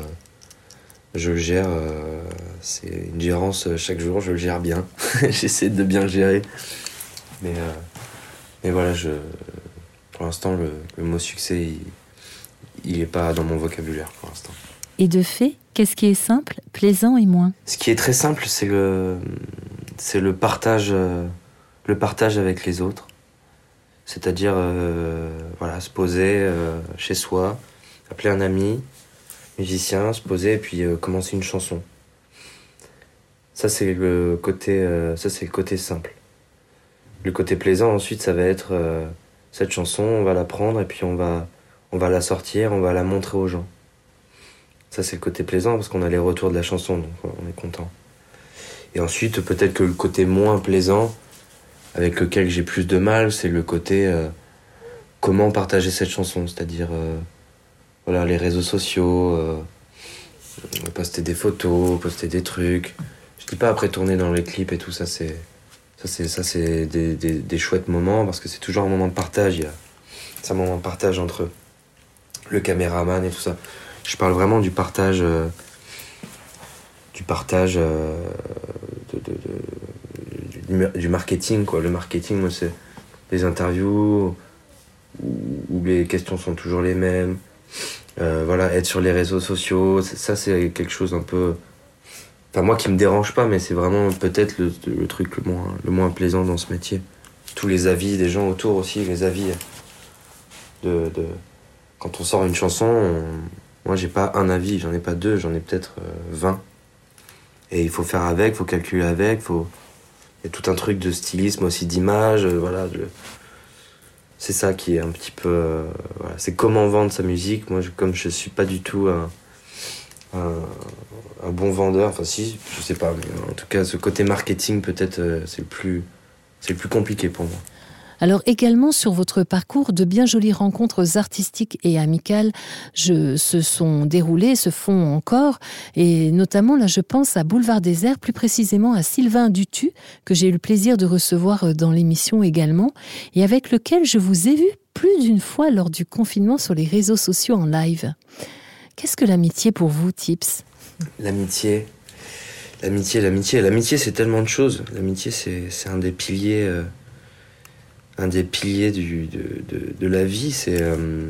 S5: je le gère. Euh, c'est une gérance chaque jour. Je le gère bien. J'essaie de bien le gérer. Mais, mais voilà, je, pour l'instant, le, mot succès, il n'est pas dans mon vocabulaire pour l'instant.
S2: Et de fait, qu'est-ce qui est simple, plaisant et moins?
S5: Ce qui est très simple, c'est le, c'est le partage, le partage avec les autres. C'est-à-dire, euh, voilà, se poser euh, chez soi, appeler un ami, musicien, se poser et puis euh, commencer une chanson. Ça c'est le côté, ça c'est le côté simple. Le côté plaisant ensuite, ça va être cette chanson, on va la prendre et puis on va, on va la sortir, on va la montrer aux gens. Ça c'est le côté plaisant parce qu'on a les retours de la chanson, donc on est content. Et ensuite, peut-être que le côté moins plaisant, avec lequel j'ai plus de mal, c'est le côté euh, comment partager cette chanson, c'est-à-dire euh, voilà, les réseaux sociaux, poster des photos, poster des trucs. Je dis pas après tourner dans les clips et tout ça, c'est ça c'est ça c'est des, des, chouettes moments parce que c'est toujours un moment de partage. C'est un moment de partage entre le caméraman et tout ça. Je parle vraiment du partage, euh, du partage euh, du, marketing quoi. Le marketing, moi c'est les interviews où, les questions sont toujours les mêmes. Euh, voilà, être sur les réseaux sociaux, ça c'est quelque chose un peu Enfin, moi qui me dérange pas, mais c'est vraiment peut-être le, truc le moins, le moins plaisant dans ce métier. Tous les avis des gens autour aussi, les avis de. de... Quand on sort une chanson, moi j'ai pas un avis, j'en ai pas deux, j'en ai peut-être 20. Euh, Et il faut faire avec, faut calculer avec, faut. Y a tout un truc de stylisme aussi, d'image, euh, voilà. C'est ça qui est un petit peu. Euh, voilà. C'est comment vendre sa musique. Moi, comme je suis pas du tout un un, bon vendeur. Enfin, si, je sais pas. Mais en tout cas, ce côté marketing, peut-être, euh, c'est le plus, c'est le plus compliqué pour moi.
S2: Alors également sur votre parcours, de bien jolies rencontres artistiques et amicales je, se sont déroulées, se font encore, et notamment là je pense à Boulevard Airs, plus précisément à Sylvain Dutu, que j'ai eu le plaisir de recevoir euh, dans l'émission également, et avec lequel je vous ai vu plus d'une fois lors du confinement sur les réseaux sociaux en live. Qu'est-ce que l'amitié pour vous, Tips?
S5: L'amitié. L'amitié, l'amitié. L'amitié, c'est tellement de choses. L'amitié, c'est un des piliers. Euh, un des piliers de, la vie. C'est. Euh,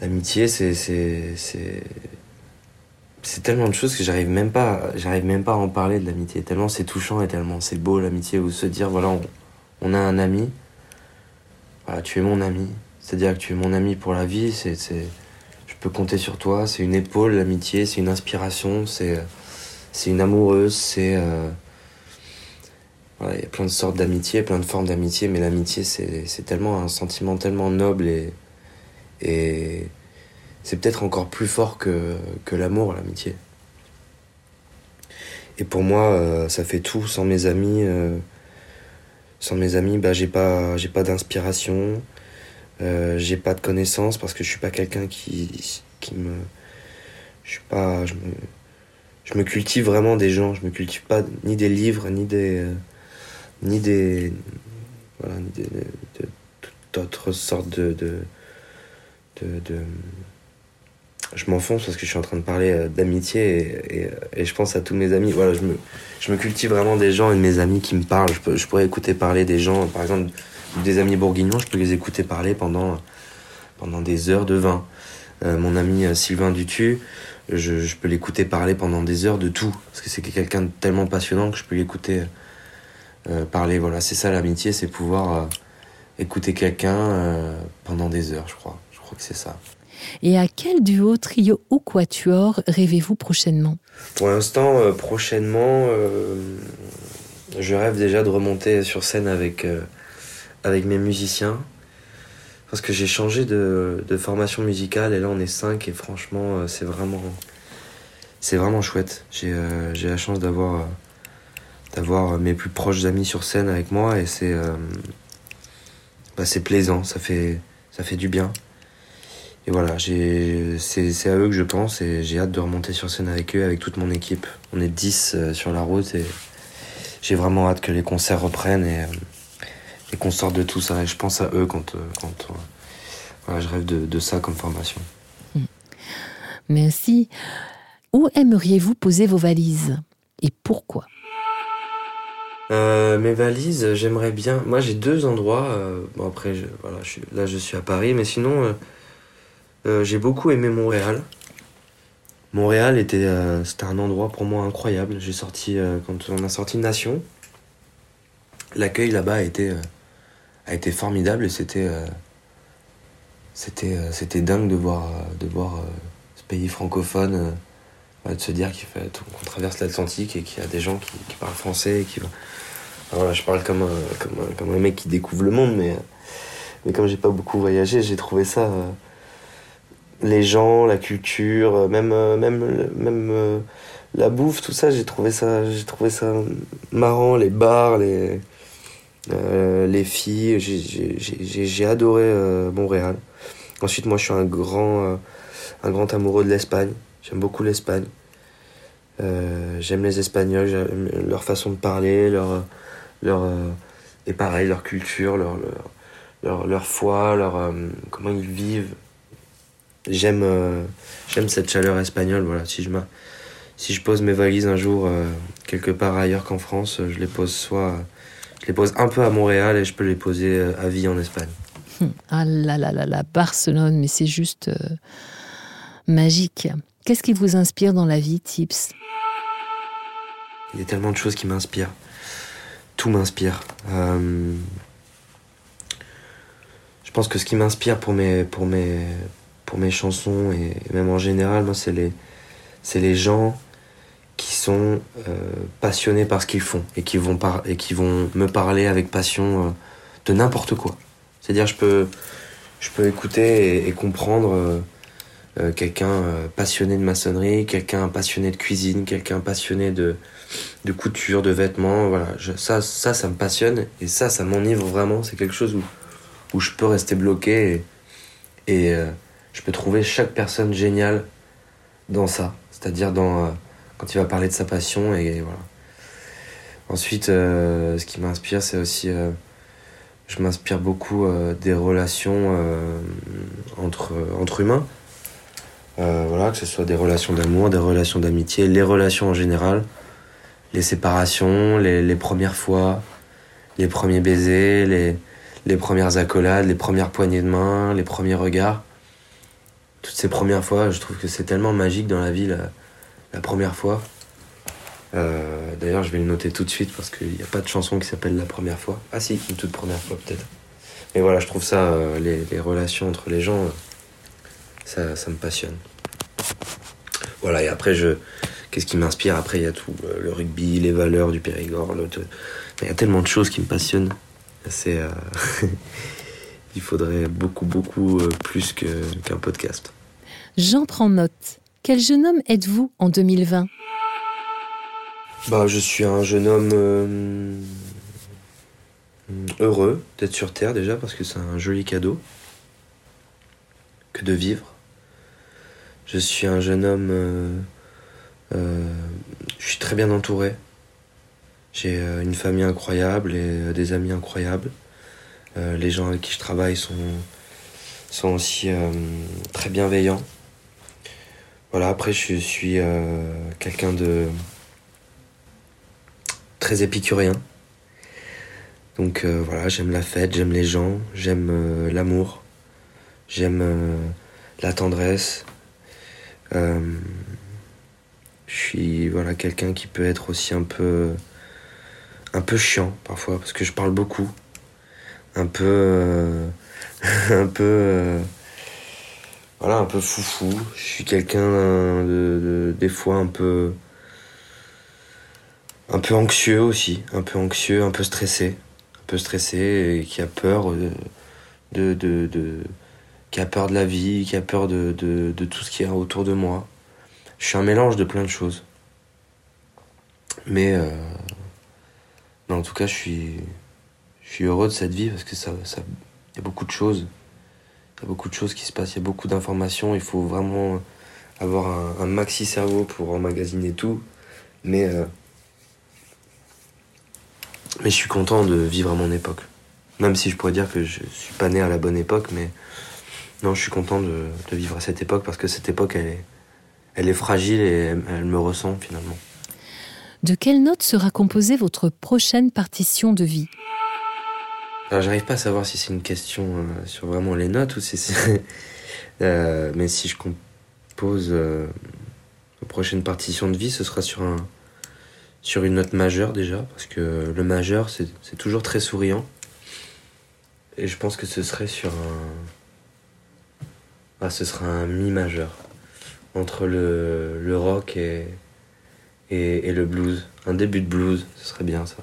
S5: l'amitié, c'est. C'est tellement de choses que j'arrive même pas, même pas à en parler de l'amitié. Tellement c'est touchant et tellement c'est beau l'amitié ou se dire voilà on, on, a un ami. Voilà tu es mon ami. C'est-à-dire que tu es mon ami pour la vie, c'est, je peux compter sur toi, c'est une épaule, l'amitié, c'est une inspiration, c'est, c'est une amoureuse, c'est... Euh, il y a plein de sortes d'amitié, plein de formes d'amitié, mais l'amitié, c'est, tellement un sentiment tellement noble et, et c'est peut-être encore plus fort que, que l'amour, l'amitié. Et pour moi, euh, ça fait tout. Sans mes amis, euh, sans mes amis, bah, j'ai pas, pas d'inspiration. Euh, j'ai pas de connaissances parce que je suis pas quelqu'un qui, qui me. Je suis pas. Je me, je me cultive vraiment des gens. Je me cultive pas ni des livres, ni des. Ni des. Voilà, ni des, d'autres sortes de. de, de, je m'enfonce parce que je suis en train de parler euh, d'amitié et, et, je pense à tous mes amis. Voilà, je me, je me cultive vraiment des gens et de mes amis qui me parlent. Je, je pourrais écouter parler des gens, par exemple, des amis bourguignons, je peux les écouter parler pendant, pendant des heures de vin. Euh, mon ami euh, Sylvain Dutu, je, je peux l'écouter parler pendant des heures de tout, parce que c'est quelqu'un de tellement passionnant que je peux l'écouter euh, parler. Voilà, c'est ça l'amitié, c'est pouvoir écouter quelqu'un pendant des heures, je crois. Je crois que c'est ça.
S2: Et à quel duo, trio ou quatuor rêvez-vous prochainement?
S5: Pour l'instant, prochainement, je rêve déjà de remonter sur scène avec avec mes musiciens. Parce que j'ai changé de, de, formation musicale et là on est cinq et franchement euh, c'est vraiment c'est vraiment chouette. J'ai euh, la chance d'avoir euh, d'avoir mes plus proches amis sur scène avec moi et c'est bah, c'est plaisant, ça fait ça fait du bien. Et voilà, c'est à eux que je pense et j'ai hâte de remonter sur scène avec eux, avec toute mon équipe. On est 10 sur la route et j'ai vraiment hâte que les concerts reprennent et et qu'on sorte de tout ça. Et je pense à eux quand, euh, quand euh, voilà, je rêve de, de, ça comme formation. Hmm.
S2: Merci. Où aimeriez-vous poser vos valises et pourquoi?
S5: Euh, mes valises, j'aimerais bien. Moi, j'ai deux endroits. bon, après, voilà, là, je suis à Paris, mais sinon, j'ai beaucoup aimé Montréal. Montréal était, c'était un endroit pour moi incroyable. J'ai sorti quand on a sorti Nation. L'accueil là-bas a été a été formidable c'était euh, c'était euh, c'était dingue de voir de voir euh, ce pays francophone de se dire qu'on traverse l'Atlantique et qu'il y a des gens qui, parlent français et qui voilà je parle comme un, comme comme un mec qui découvre le monde mais mais comme j'ai pas beaucoup voyagé j'ai trouvé ça les gens la culture même même même la bouffe tout ça j'ai trouvé ça j'ai trouvé ça marrant les bars les euh, les filles, j'ai adoré euh, Montréal. Ensuite, moi, je suis un grand, un grand amoureux de l'Espagne. J'aime beaucoup l'Espagne. j'aime les Espagnols, leur façon de parler, leur, leur et pareil, leur culture, leur, leur, leur, foi, leur, comment ils vivent. J'aime j'aime cette chaleur espagnole. Voilà, si je, si je pose mes valises un jour quelque part ailleurs qu'en France, je les pose soit je les pose un peu à Montréal et je peux les poser euh, à vie en Espagne.
S2: Hum, ah là là là là, Barcelone, mais c'est juste euh, magique. Qu'est-ce qui vous inspire dans la vie, Tips?
S5: Il y a tellement de choses qui m'inspirent. Tout m'inspire. Euh, je pense que ce qui m'inspire pour mes, pour, mes, pour mes chansons et même en général, moi, c'est les, c'est les gens qui sont euh, passionnés par ce qu'ils font et qui vont, par et qui vont me parler avec passion euh, de n'importe quoi. C'est-à-dire, je peux, je peux écouter et, comprendre euh, quelqu'un passionné de maçonnerie, quelqu'un passionné de cuisine, quelqu'un passionné de, de couture, de vêtements. Voilà, ça, ça, ça me passionne et ça, ça m'enivre vraiment. C'est quelque chose où, où je peux rester bloqué et, et je peux trouver chaque personne géniale dans ça. C'est-à-dire dans quand il va parler de sa passion et voilà. Ensuite, euh, ce qui m'inspire, c'est aussi, euh, je m'inspire beaucoup euh, des relations entre, entre humains. Voilà, que ce soit des relations d'amour, des relations d'amitié, les relations en général, les séparations, les, les premières fois, les premiers baisers, les, les premières accolades, les premières poignées de main, les premiers regards. Toutes ces premières fois, je trouve que c'est tellement magique dans la vie. Là la première fois. Euh, d'ailleurs, je vais le noter tout de suite parce qu'il n'y a pas de chanson qui s'appelle La première fois. Ah si, une toute première fois peut-être. Mais voilà, je trouve ça, euh, les, relations entre les gens, euh, ça, me passionne. Voilà, et après, je, qu'est-ce qui m'inspire? Après, il y a tout, le rugby, les valeurs du Périgord. Il y a tellement de choses qui me passionnent. C'est, il faudrait beaucoup, beaucoup plus qu'un podcast.
S2: J'en prends note. Quel jeune homme êtes-vous en 2020
S5: bah, Je suis un jeune homme euh, heureux d'être sur Terre déjà parce que c'est un joli cadeau que de vivre. Je suis un jeune homme... Euh, euh, je suis très bien entouré. J'ai une famille incroyable et des amis incroyables. les gens avec qui je travaille sont, sont aussi très bienveillants. Voilà, après, je suis euh, quelqu'un de très épicurien. Donc euh, voilà, j'aime la fête, j'aime les gens, j'aime euh, l'amour, j'aime la tendresse. Je suis voilà quelqu'un qui peut être aussi un peu un peu chiant parfois parce que je parle beaucoup, un peu un peu voilà, un peu foufou. Je suis quelqu'un de, des fois un peu un peu anxieux aussi, un peu anxieux, un peu stressé, un peu stressé et qui a peur de, de, qui a peur de la vie, qui a peur de, de, tout ce qui est autour de moi. Je suis un mélange de plein de choses. Mais euh, en tout cas, je suis, je suis heureux de cette vie parce que ça, ça, y a beaucoup de choses il y a beaucoup de choses qui se passent, il y a beaucoup d'informations. Il faut vraiment avoir un, maxi cerveau pour emmagasiner tout. Mais, euh, mais je suis content de vivre à mon époque. Même si je pourrais dire que je suis pas né à la bonne époque, mais non, je suis content de, vivre à cette époque parce que cette époque, elle est, elle est fragile et elle, me ressent finalement.
S2: De quelles notes sera composée votre prochaine partition de vie?
S5: Alors j'arrive pas à savoir si c'est une question euh, sur vraiment les notes ou si c'est... Euh, mais si je compose euh, la prochaine partition de vie, ce sera sur, un, sur une note majeure déjà, parce que le majeur, c'est toujours très souriant. Et je pense que ce serait sur un... Ah, ce sera un mi majeur, entre le, rock et, et, le blues. Un début de blues, ce serait bien ça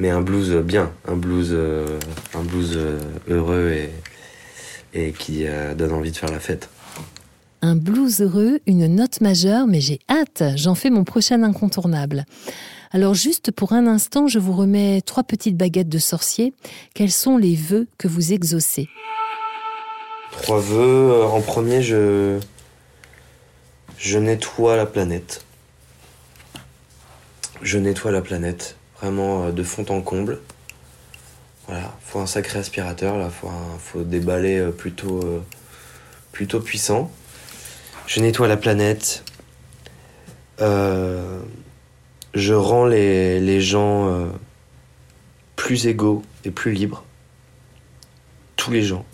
S5: mais un blues bien, un blues, euh, euh, heureux et, et qui euh, donne envie de faire la fête.
S2: Un blues heureux, une note majeure, mais j'ai hâte, j'en fais mon prochain incontournable. Alors juste pour un instant, je vous remets trois petites baguettes de sorcier. Quels sont les vœux que vous exaucez?
S5: Trois vœux. En premier, je, nettoie la planète. Je nettoie la planète, vraiment euh, de fond en comble. Voilà, faut un sacré aspirateur là, faut, faut des balais euh, plutôt, euh, puissants. Je nettoie la planète. je rends les gens plus égaux et plus libres. Tous les gens.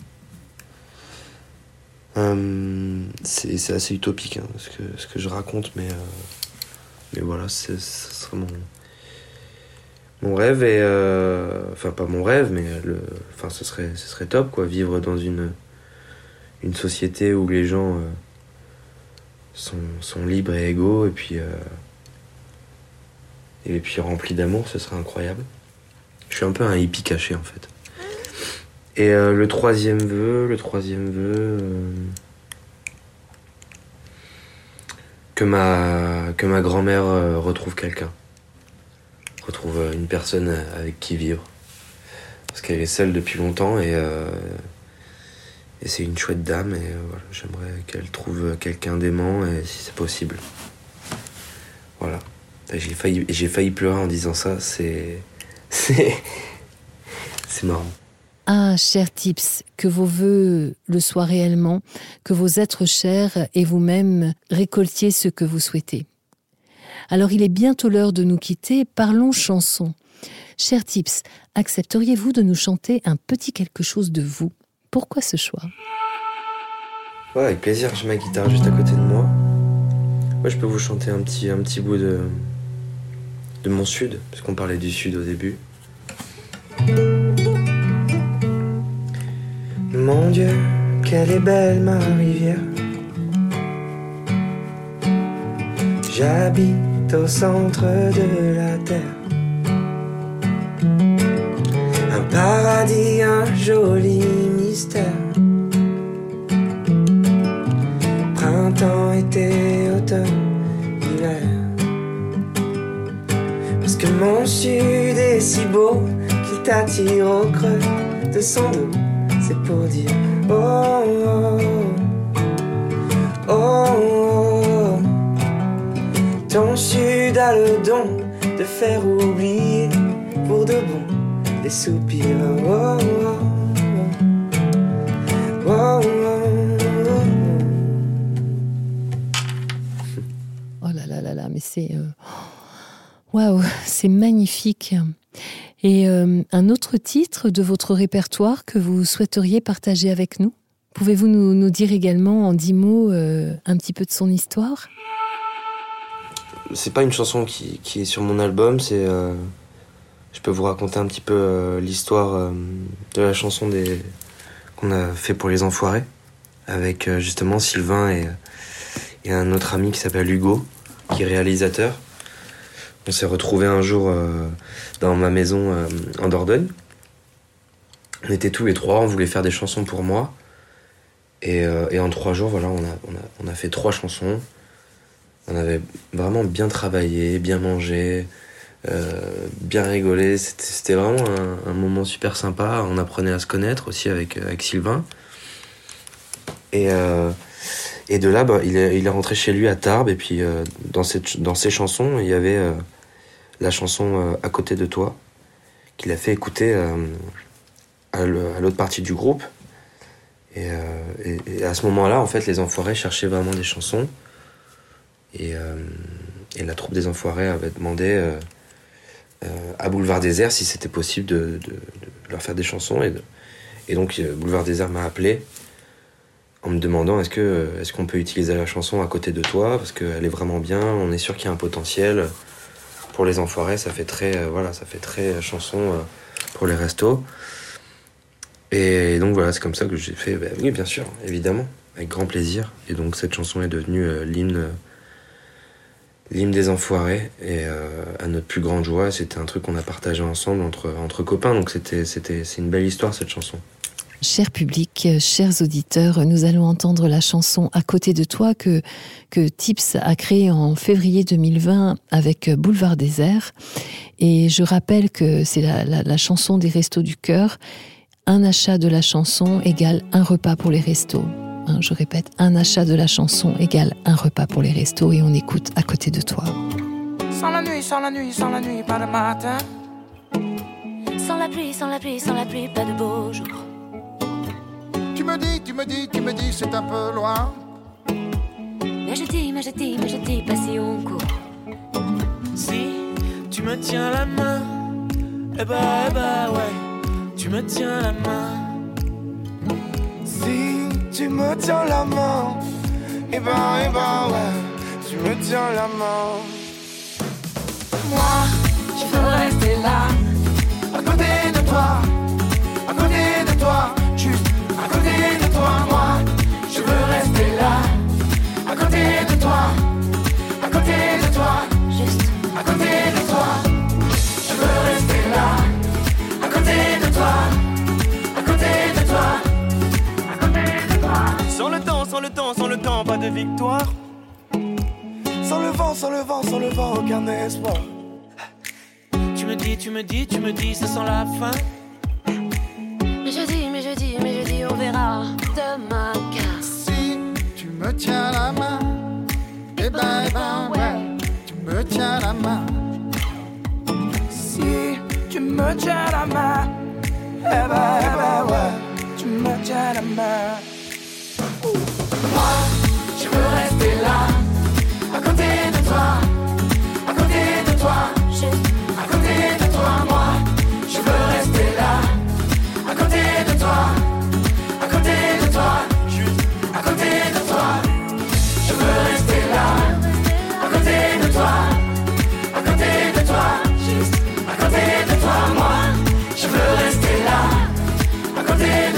S5: C'est assez utopique hein, ce, que, je raconte, mais mais voilà, ce serait mon, rêve. Et, euh, enfin, pas mon rêve, mais enfin, ce, serait, ce serait top, quoi. Vivre dans une, société où les gens euh, sont, sont, libres et égaux, et puis, euh, et puis remplis d'amour, ce serait incroyable. Je suis un peu un hippie caché, en fait. Et le troisième vœu, le troisième vœu que ma, que ma grand-mère euh, retrouve quelqu'un. Retrouve euh, une personne avec qui vivre. Parce qu'elle est seule depuis longtemps et, euh, et c'est une chouette dame et voilà, j'aimerais qu'elle trouve quelqu'un d'aimant et si c'est possible. Voilà. J'ai failli, j'ai failli pleurer en disant ça, c'est. C'est. C'est marrant.
S2: Ah, cher Tips, que vos voeux le soient réellement, que vos êtres chers et vous-même récoltiez ce que vous souhaitez. Alors il est bientôt l'heure de nous quitter, parlons chanson. Cher Tips, accepteriez-vous de nous chanter un petit quelque chose de vous? Pourquoi ce choix?
S5: Ouais, avec plaisir, j'ai ma guitare juste à côté de moi. Moi, je peux vous chanter un petit, un petit bout de, de mon sud, puisqu'on parlait du sud au début. Mon Dieu, quelle est belle ma rivière. J'habite au centre de la terre. Un paradis, un joli mystère. Printemps, été, automne, hiver. Parce que mon sud est si beau qu'il t'attire au creux de son dos c'est pour dire oh oh, oh, Ton sud a le don de faire oublier pour de bon des soupirs. Oh, oh, oh,
S2: oh là là là là, mais c'est. Euh, waouh, c'est magnifique. Et euh, un autre titre de votre répertoire que vous souhaiteriez partager avec nous? Pouvez-vous nous, dire également en dix mots euh, un petit peu de son histoire?
S5: C'est pas une chanson qui, est sur mon album, c'est. Euh, je peux vous raconter un petit peu l'histoire de la chanson qu'on a fait pour les Enfoirés, avec justement Sylvain et, et un autre ami qui s'appelle Hugo, qui est réalisateur. On s'est retrouvé un jour euh, dans ma maison euh, en Dordogne. On était tous les trois, on voulait faire des chansons pour moi. Et, euh, en trois jours, voilà, on a, fait trois chansons. On avait vraiment bien travaillé, bien mangé, bien rigolé. C'était vraiment un, moment super sympa. On apprenait à se connaître aussi avec, Sylvain. Et, de là, bah, il, est, rentré chez lui à Tarbes. Et puis, dans, cette, dans ses chansons, il y avait la chanson euh, À côté de toi, qu'il a fait écouter euh, à l'autre partie du groupe. Euh, et, à ce moment-là, en fait, les Enfoirés cherchaient vraiment des chansons. Et, la troupe des Enfoirés avait demandé à Boulevard Désert si c'était possible de, leur faire des chansons. Et, donc, Boulevard Désert m'a appelé en me demandant est-ce qu'on peut utiliser la chanson à côté de toi? Parce qu'elle est vraiment bien, on est sûr qu'il y a un potentiel pour les enfoirés, ça fait très, euh, voilà, ça fait très euh, chanson euh, pour les restos. Et donc voilà, c'est comme ça que j'ai fait, bah oui, bien sûr, évidemment, avec grand plaisir. Et donc cette chanson est devenue l'hymne, l'hymne des enfoirés. Et à notre plus grande joie, c'était un truc qu'on a partagé ensemble entre, entre copains. Donc c'était, c'était, c'est une belle histoire cette chanson.
S2: Cher public, chers auditeurs, nous allons entendre la chanson À côté de toi que, que Tips a créée en février 2020 avec Boulevard Désert. Et je rappelle que c'est la, chanson des Restos du Cœur un achat de la chanson égale un repas pour les restos. Hein, je répète, un achat de la chanson égale un repas pour les restos et on écoute à côté de toi.
S6: Sans la nuit, sans la nuit, sans la nuit, pas de matin.
S7: Sans la pluie, sans la pluie, sans la pluie, pas de beau jour.
S8: Tu me dis, tu me dis, tu me dis, c'est un peu loin.
S7: Mais je dis, mais je dis, mais je dis, pas si on court.
S6: Si tu me tiens la main, eh bah, eh bah ouais, tu me tiens la main.
S8: Si tu me tiens la main, eh ben, eh ben ouais, tu me tiens la main.
S6: Moi, je veux rester là, à côté de toi, côté de toi, à côté de toi,
S7: Juste
S6: à côté de toi. Je veux rester là, à côté de toi, à côté de toi, à côté de toi. Sans le temps, sans le temps, sans le temps, pas de victoire.
S8: Sans le vent, sans le vent, sans le vent, aucun espoir.
S6: Tu me dis, tu me dis, tu me dis, ça sent la fin.
S7: Mais je dis, mais je dis, mais je dis, on verra demain
S8: tiens la main, eh ben, eh ben ouais, tu me tiens la main.
S6: Si tu me tiens la main, ben, eh ben ouais, tu me tiens la main. Moi, je veux rester là,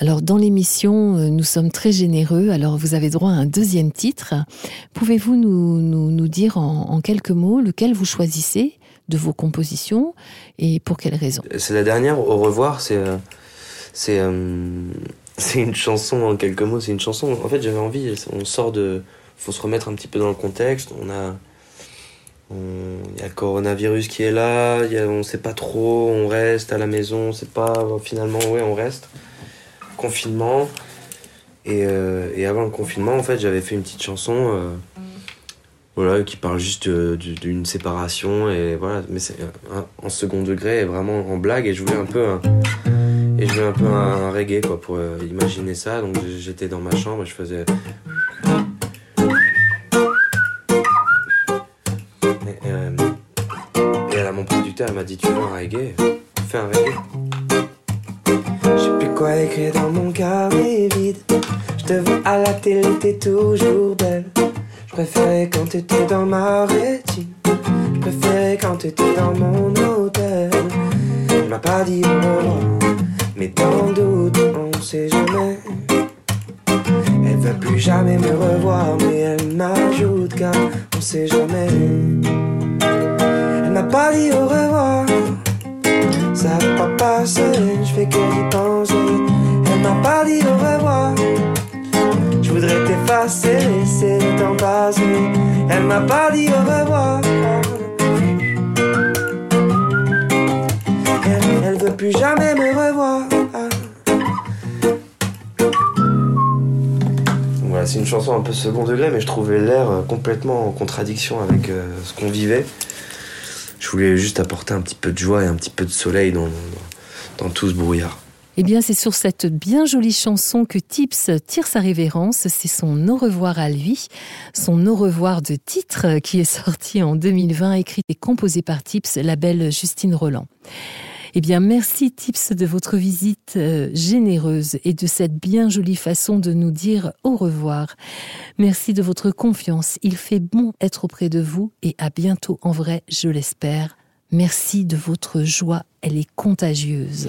S2: Alors dans l'émission, euh, nous sommes très généreux, alors vous avez droit à un deuxième titre. Pouvez-vous nous, nous, dire en, en quelques mots lequel vous choisissez de vos compositions et pour quelles raisons
S5: C'est la dernière, au revoir, c'est. euh, euh, c'est une chanson en quelques mots, c'est une chanson. En fait, j'avais envie, on sort de. faut se remettre un petit peu dans le contexte. On a. Il y a le coronavirus qui est là, on sait pas trop, on reste à la maison, on sait pas. Finalement, ouais, on reste. Confinement. Et, euh, et avant le confinement, en fait, j'avais fait une petite chanson. euh, voilà, qui parle juste euh, du- d'une séparation et voilà, mais c'est euh, en second degré et vraiment en blague et je voulais un peu un, peu un, reggae quoi pour euh, imaginer ça donc j'étais dans ma chambre et je faisais il m'a dit tu veux un reggae? Fais un reggae je sais plus quoi écrire dans mon carnet vide je te vois à la télé t'es toujours belle je préférais quand t'étais dans ma rétine. Je préférais quand t'étais dans mon hôtel. Elle m'a pas dit revoir, mais dans doute, on sait jamais. Elle veut plus jamais me revoir, mais elle m'ajoute car on sait jamais. Elle m'a pas dit au revoir. Ça va pas passer, je fais que d'y penser. Elle m'a pas dit au revoir. Je voudrais t'effacer, laisser le temps passer. Elle m'a pas dit au revoir. Elle, elle veut plus jamais me revoir. Voilà, c'est une chanson un peu second degré, mais je trouvais l'air complètement en contradiction avec euh, ce qu'on vivait. Je voulais juste apporter un petit peu de joie et un petit peu de soleil dans, tout ce brouillard.
S2: Eh bien, c'est sur cette bien jolie chanson que Tips tire sa révérence. C'est son Au revoir à lui, son Au revoir de titre qui est sorti en 2020, écrit et composé par Tips, la belle Justine Roland. Eh bien, merci Tips de votre visite euh, généreuse et de cette bien jolie façon de nous dire au revoir. Merci de votre confiance. Il fait bon être auprès de vous et à bientôt en vrai, je l'espère. Merci de votre joie, elle est contagieuse.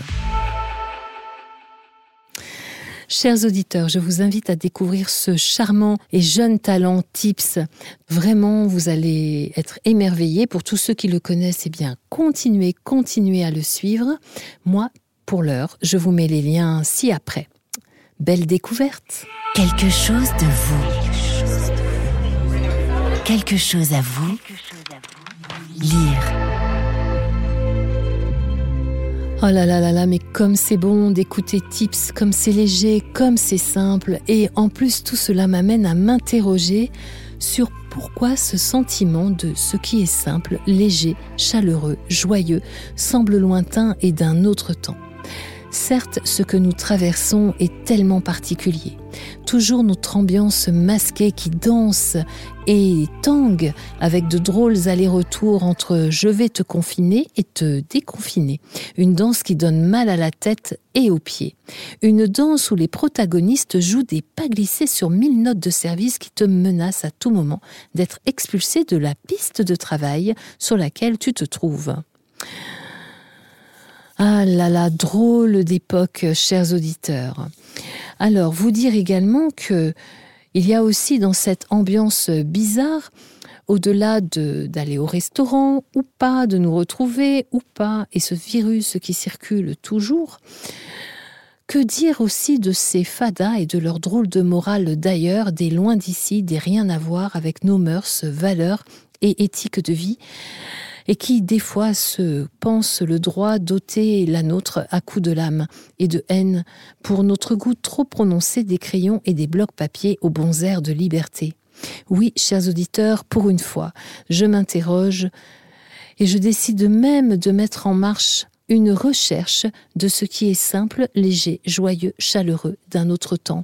S2: Chers auditeurs, je vous invite à découvrir ce charmant et jeune talent Tips. Vraiment, vous allez être émerveillés. Pour tous ceux qui le connaissent, eh bien, continuez, continuez à le suivre. Moi, pour l'heure, je vous mets les liens ci-après. Belle découverte.
S1: Quelque chose de vous. Quelque chose à vous. Lire.
S2: Oh là là là là, mais comme c'est bon d'écouter Tips, comme c'est léger, comme c'est simple, et en plus tout cela m'amène à m'interroger sur pourquoi ce sentiment de ce qui est simple, léger, chaleureux, joyeux, semble lointain et d'un autre temps. Certes, ce que nous traversons est tellement particulier. Toujours notre ambiance masquée qui danse et tangue avec de drôles allers-retours entre je vais te confiner et te déconfiner. Une danse qui donne mal à la tête et aux pieds. Une danse où les protagonistes jouent des pas glissés sur mille notes de service qui te menacent à tout moment d'être expulsé de la piste de travail sur laquelle tu te trouves. Ah là là, drôle d'époque, chers auditeurs. Alors, vous dire également que il y a aussi dans cette ambiance bizarre, au-delà d'aller au restaurant ou pas, de nous retrouver ou pas, et ce virus qui circule toujours, que dire aussi de ces fadas et de leur drôle de morale d'ailleurs, des loin d'ici, des rien à voir avec nos mœurs, valeurs et éthiques de vie? Et qui des fois se pense le droit d'ôter la nôtre à coups de lame et de haine pour notre goût trop prononcé des crayons et des blocs papier aux bons airs de liberté. Oui, chers auditeurs, pour une fois, je m'interroge et je décide même de mettre en marche une recherche de ce qui est simple, léger, joyeux, chaleureux d'un autre temps,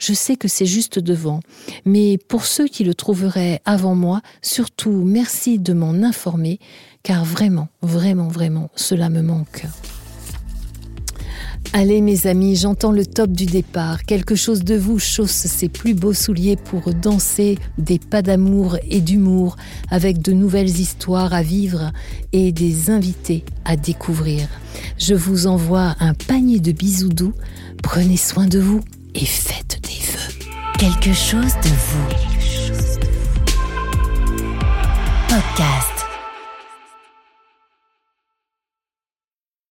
S2: je sais que c'est juste devant. Mais pour ceux qui le trouveraient avant moi, surtout merci de m'en informer, car vraiment, vraiment, vraiment, cela me manque. Allez mes amis, j'entends le top du départ. Quelque chose de vous chausse ses plus beaux souliers pour danser des pas d'amour et d'humour avec de nouvelles histoires à vivre et des invités à découvrir. Je vous envoie un panier de bisous doux. Prenez soin de vous et faites des vœux.
S1: Quelque chose de vous. Podcast.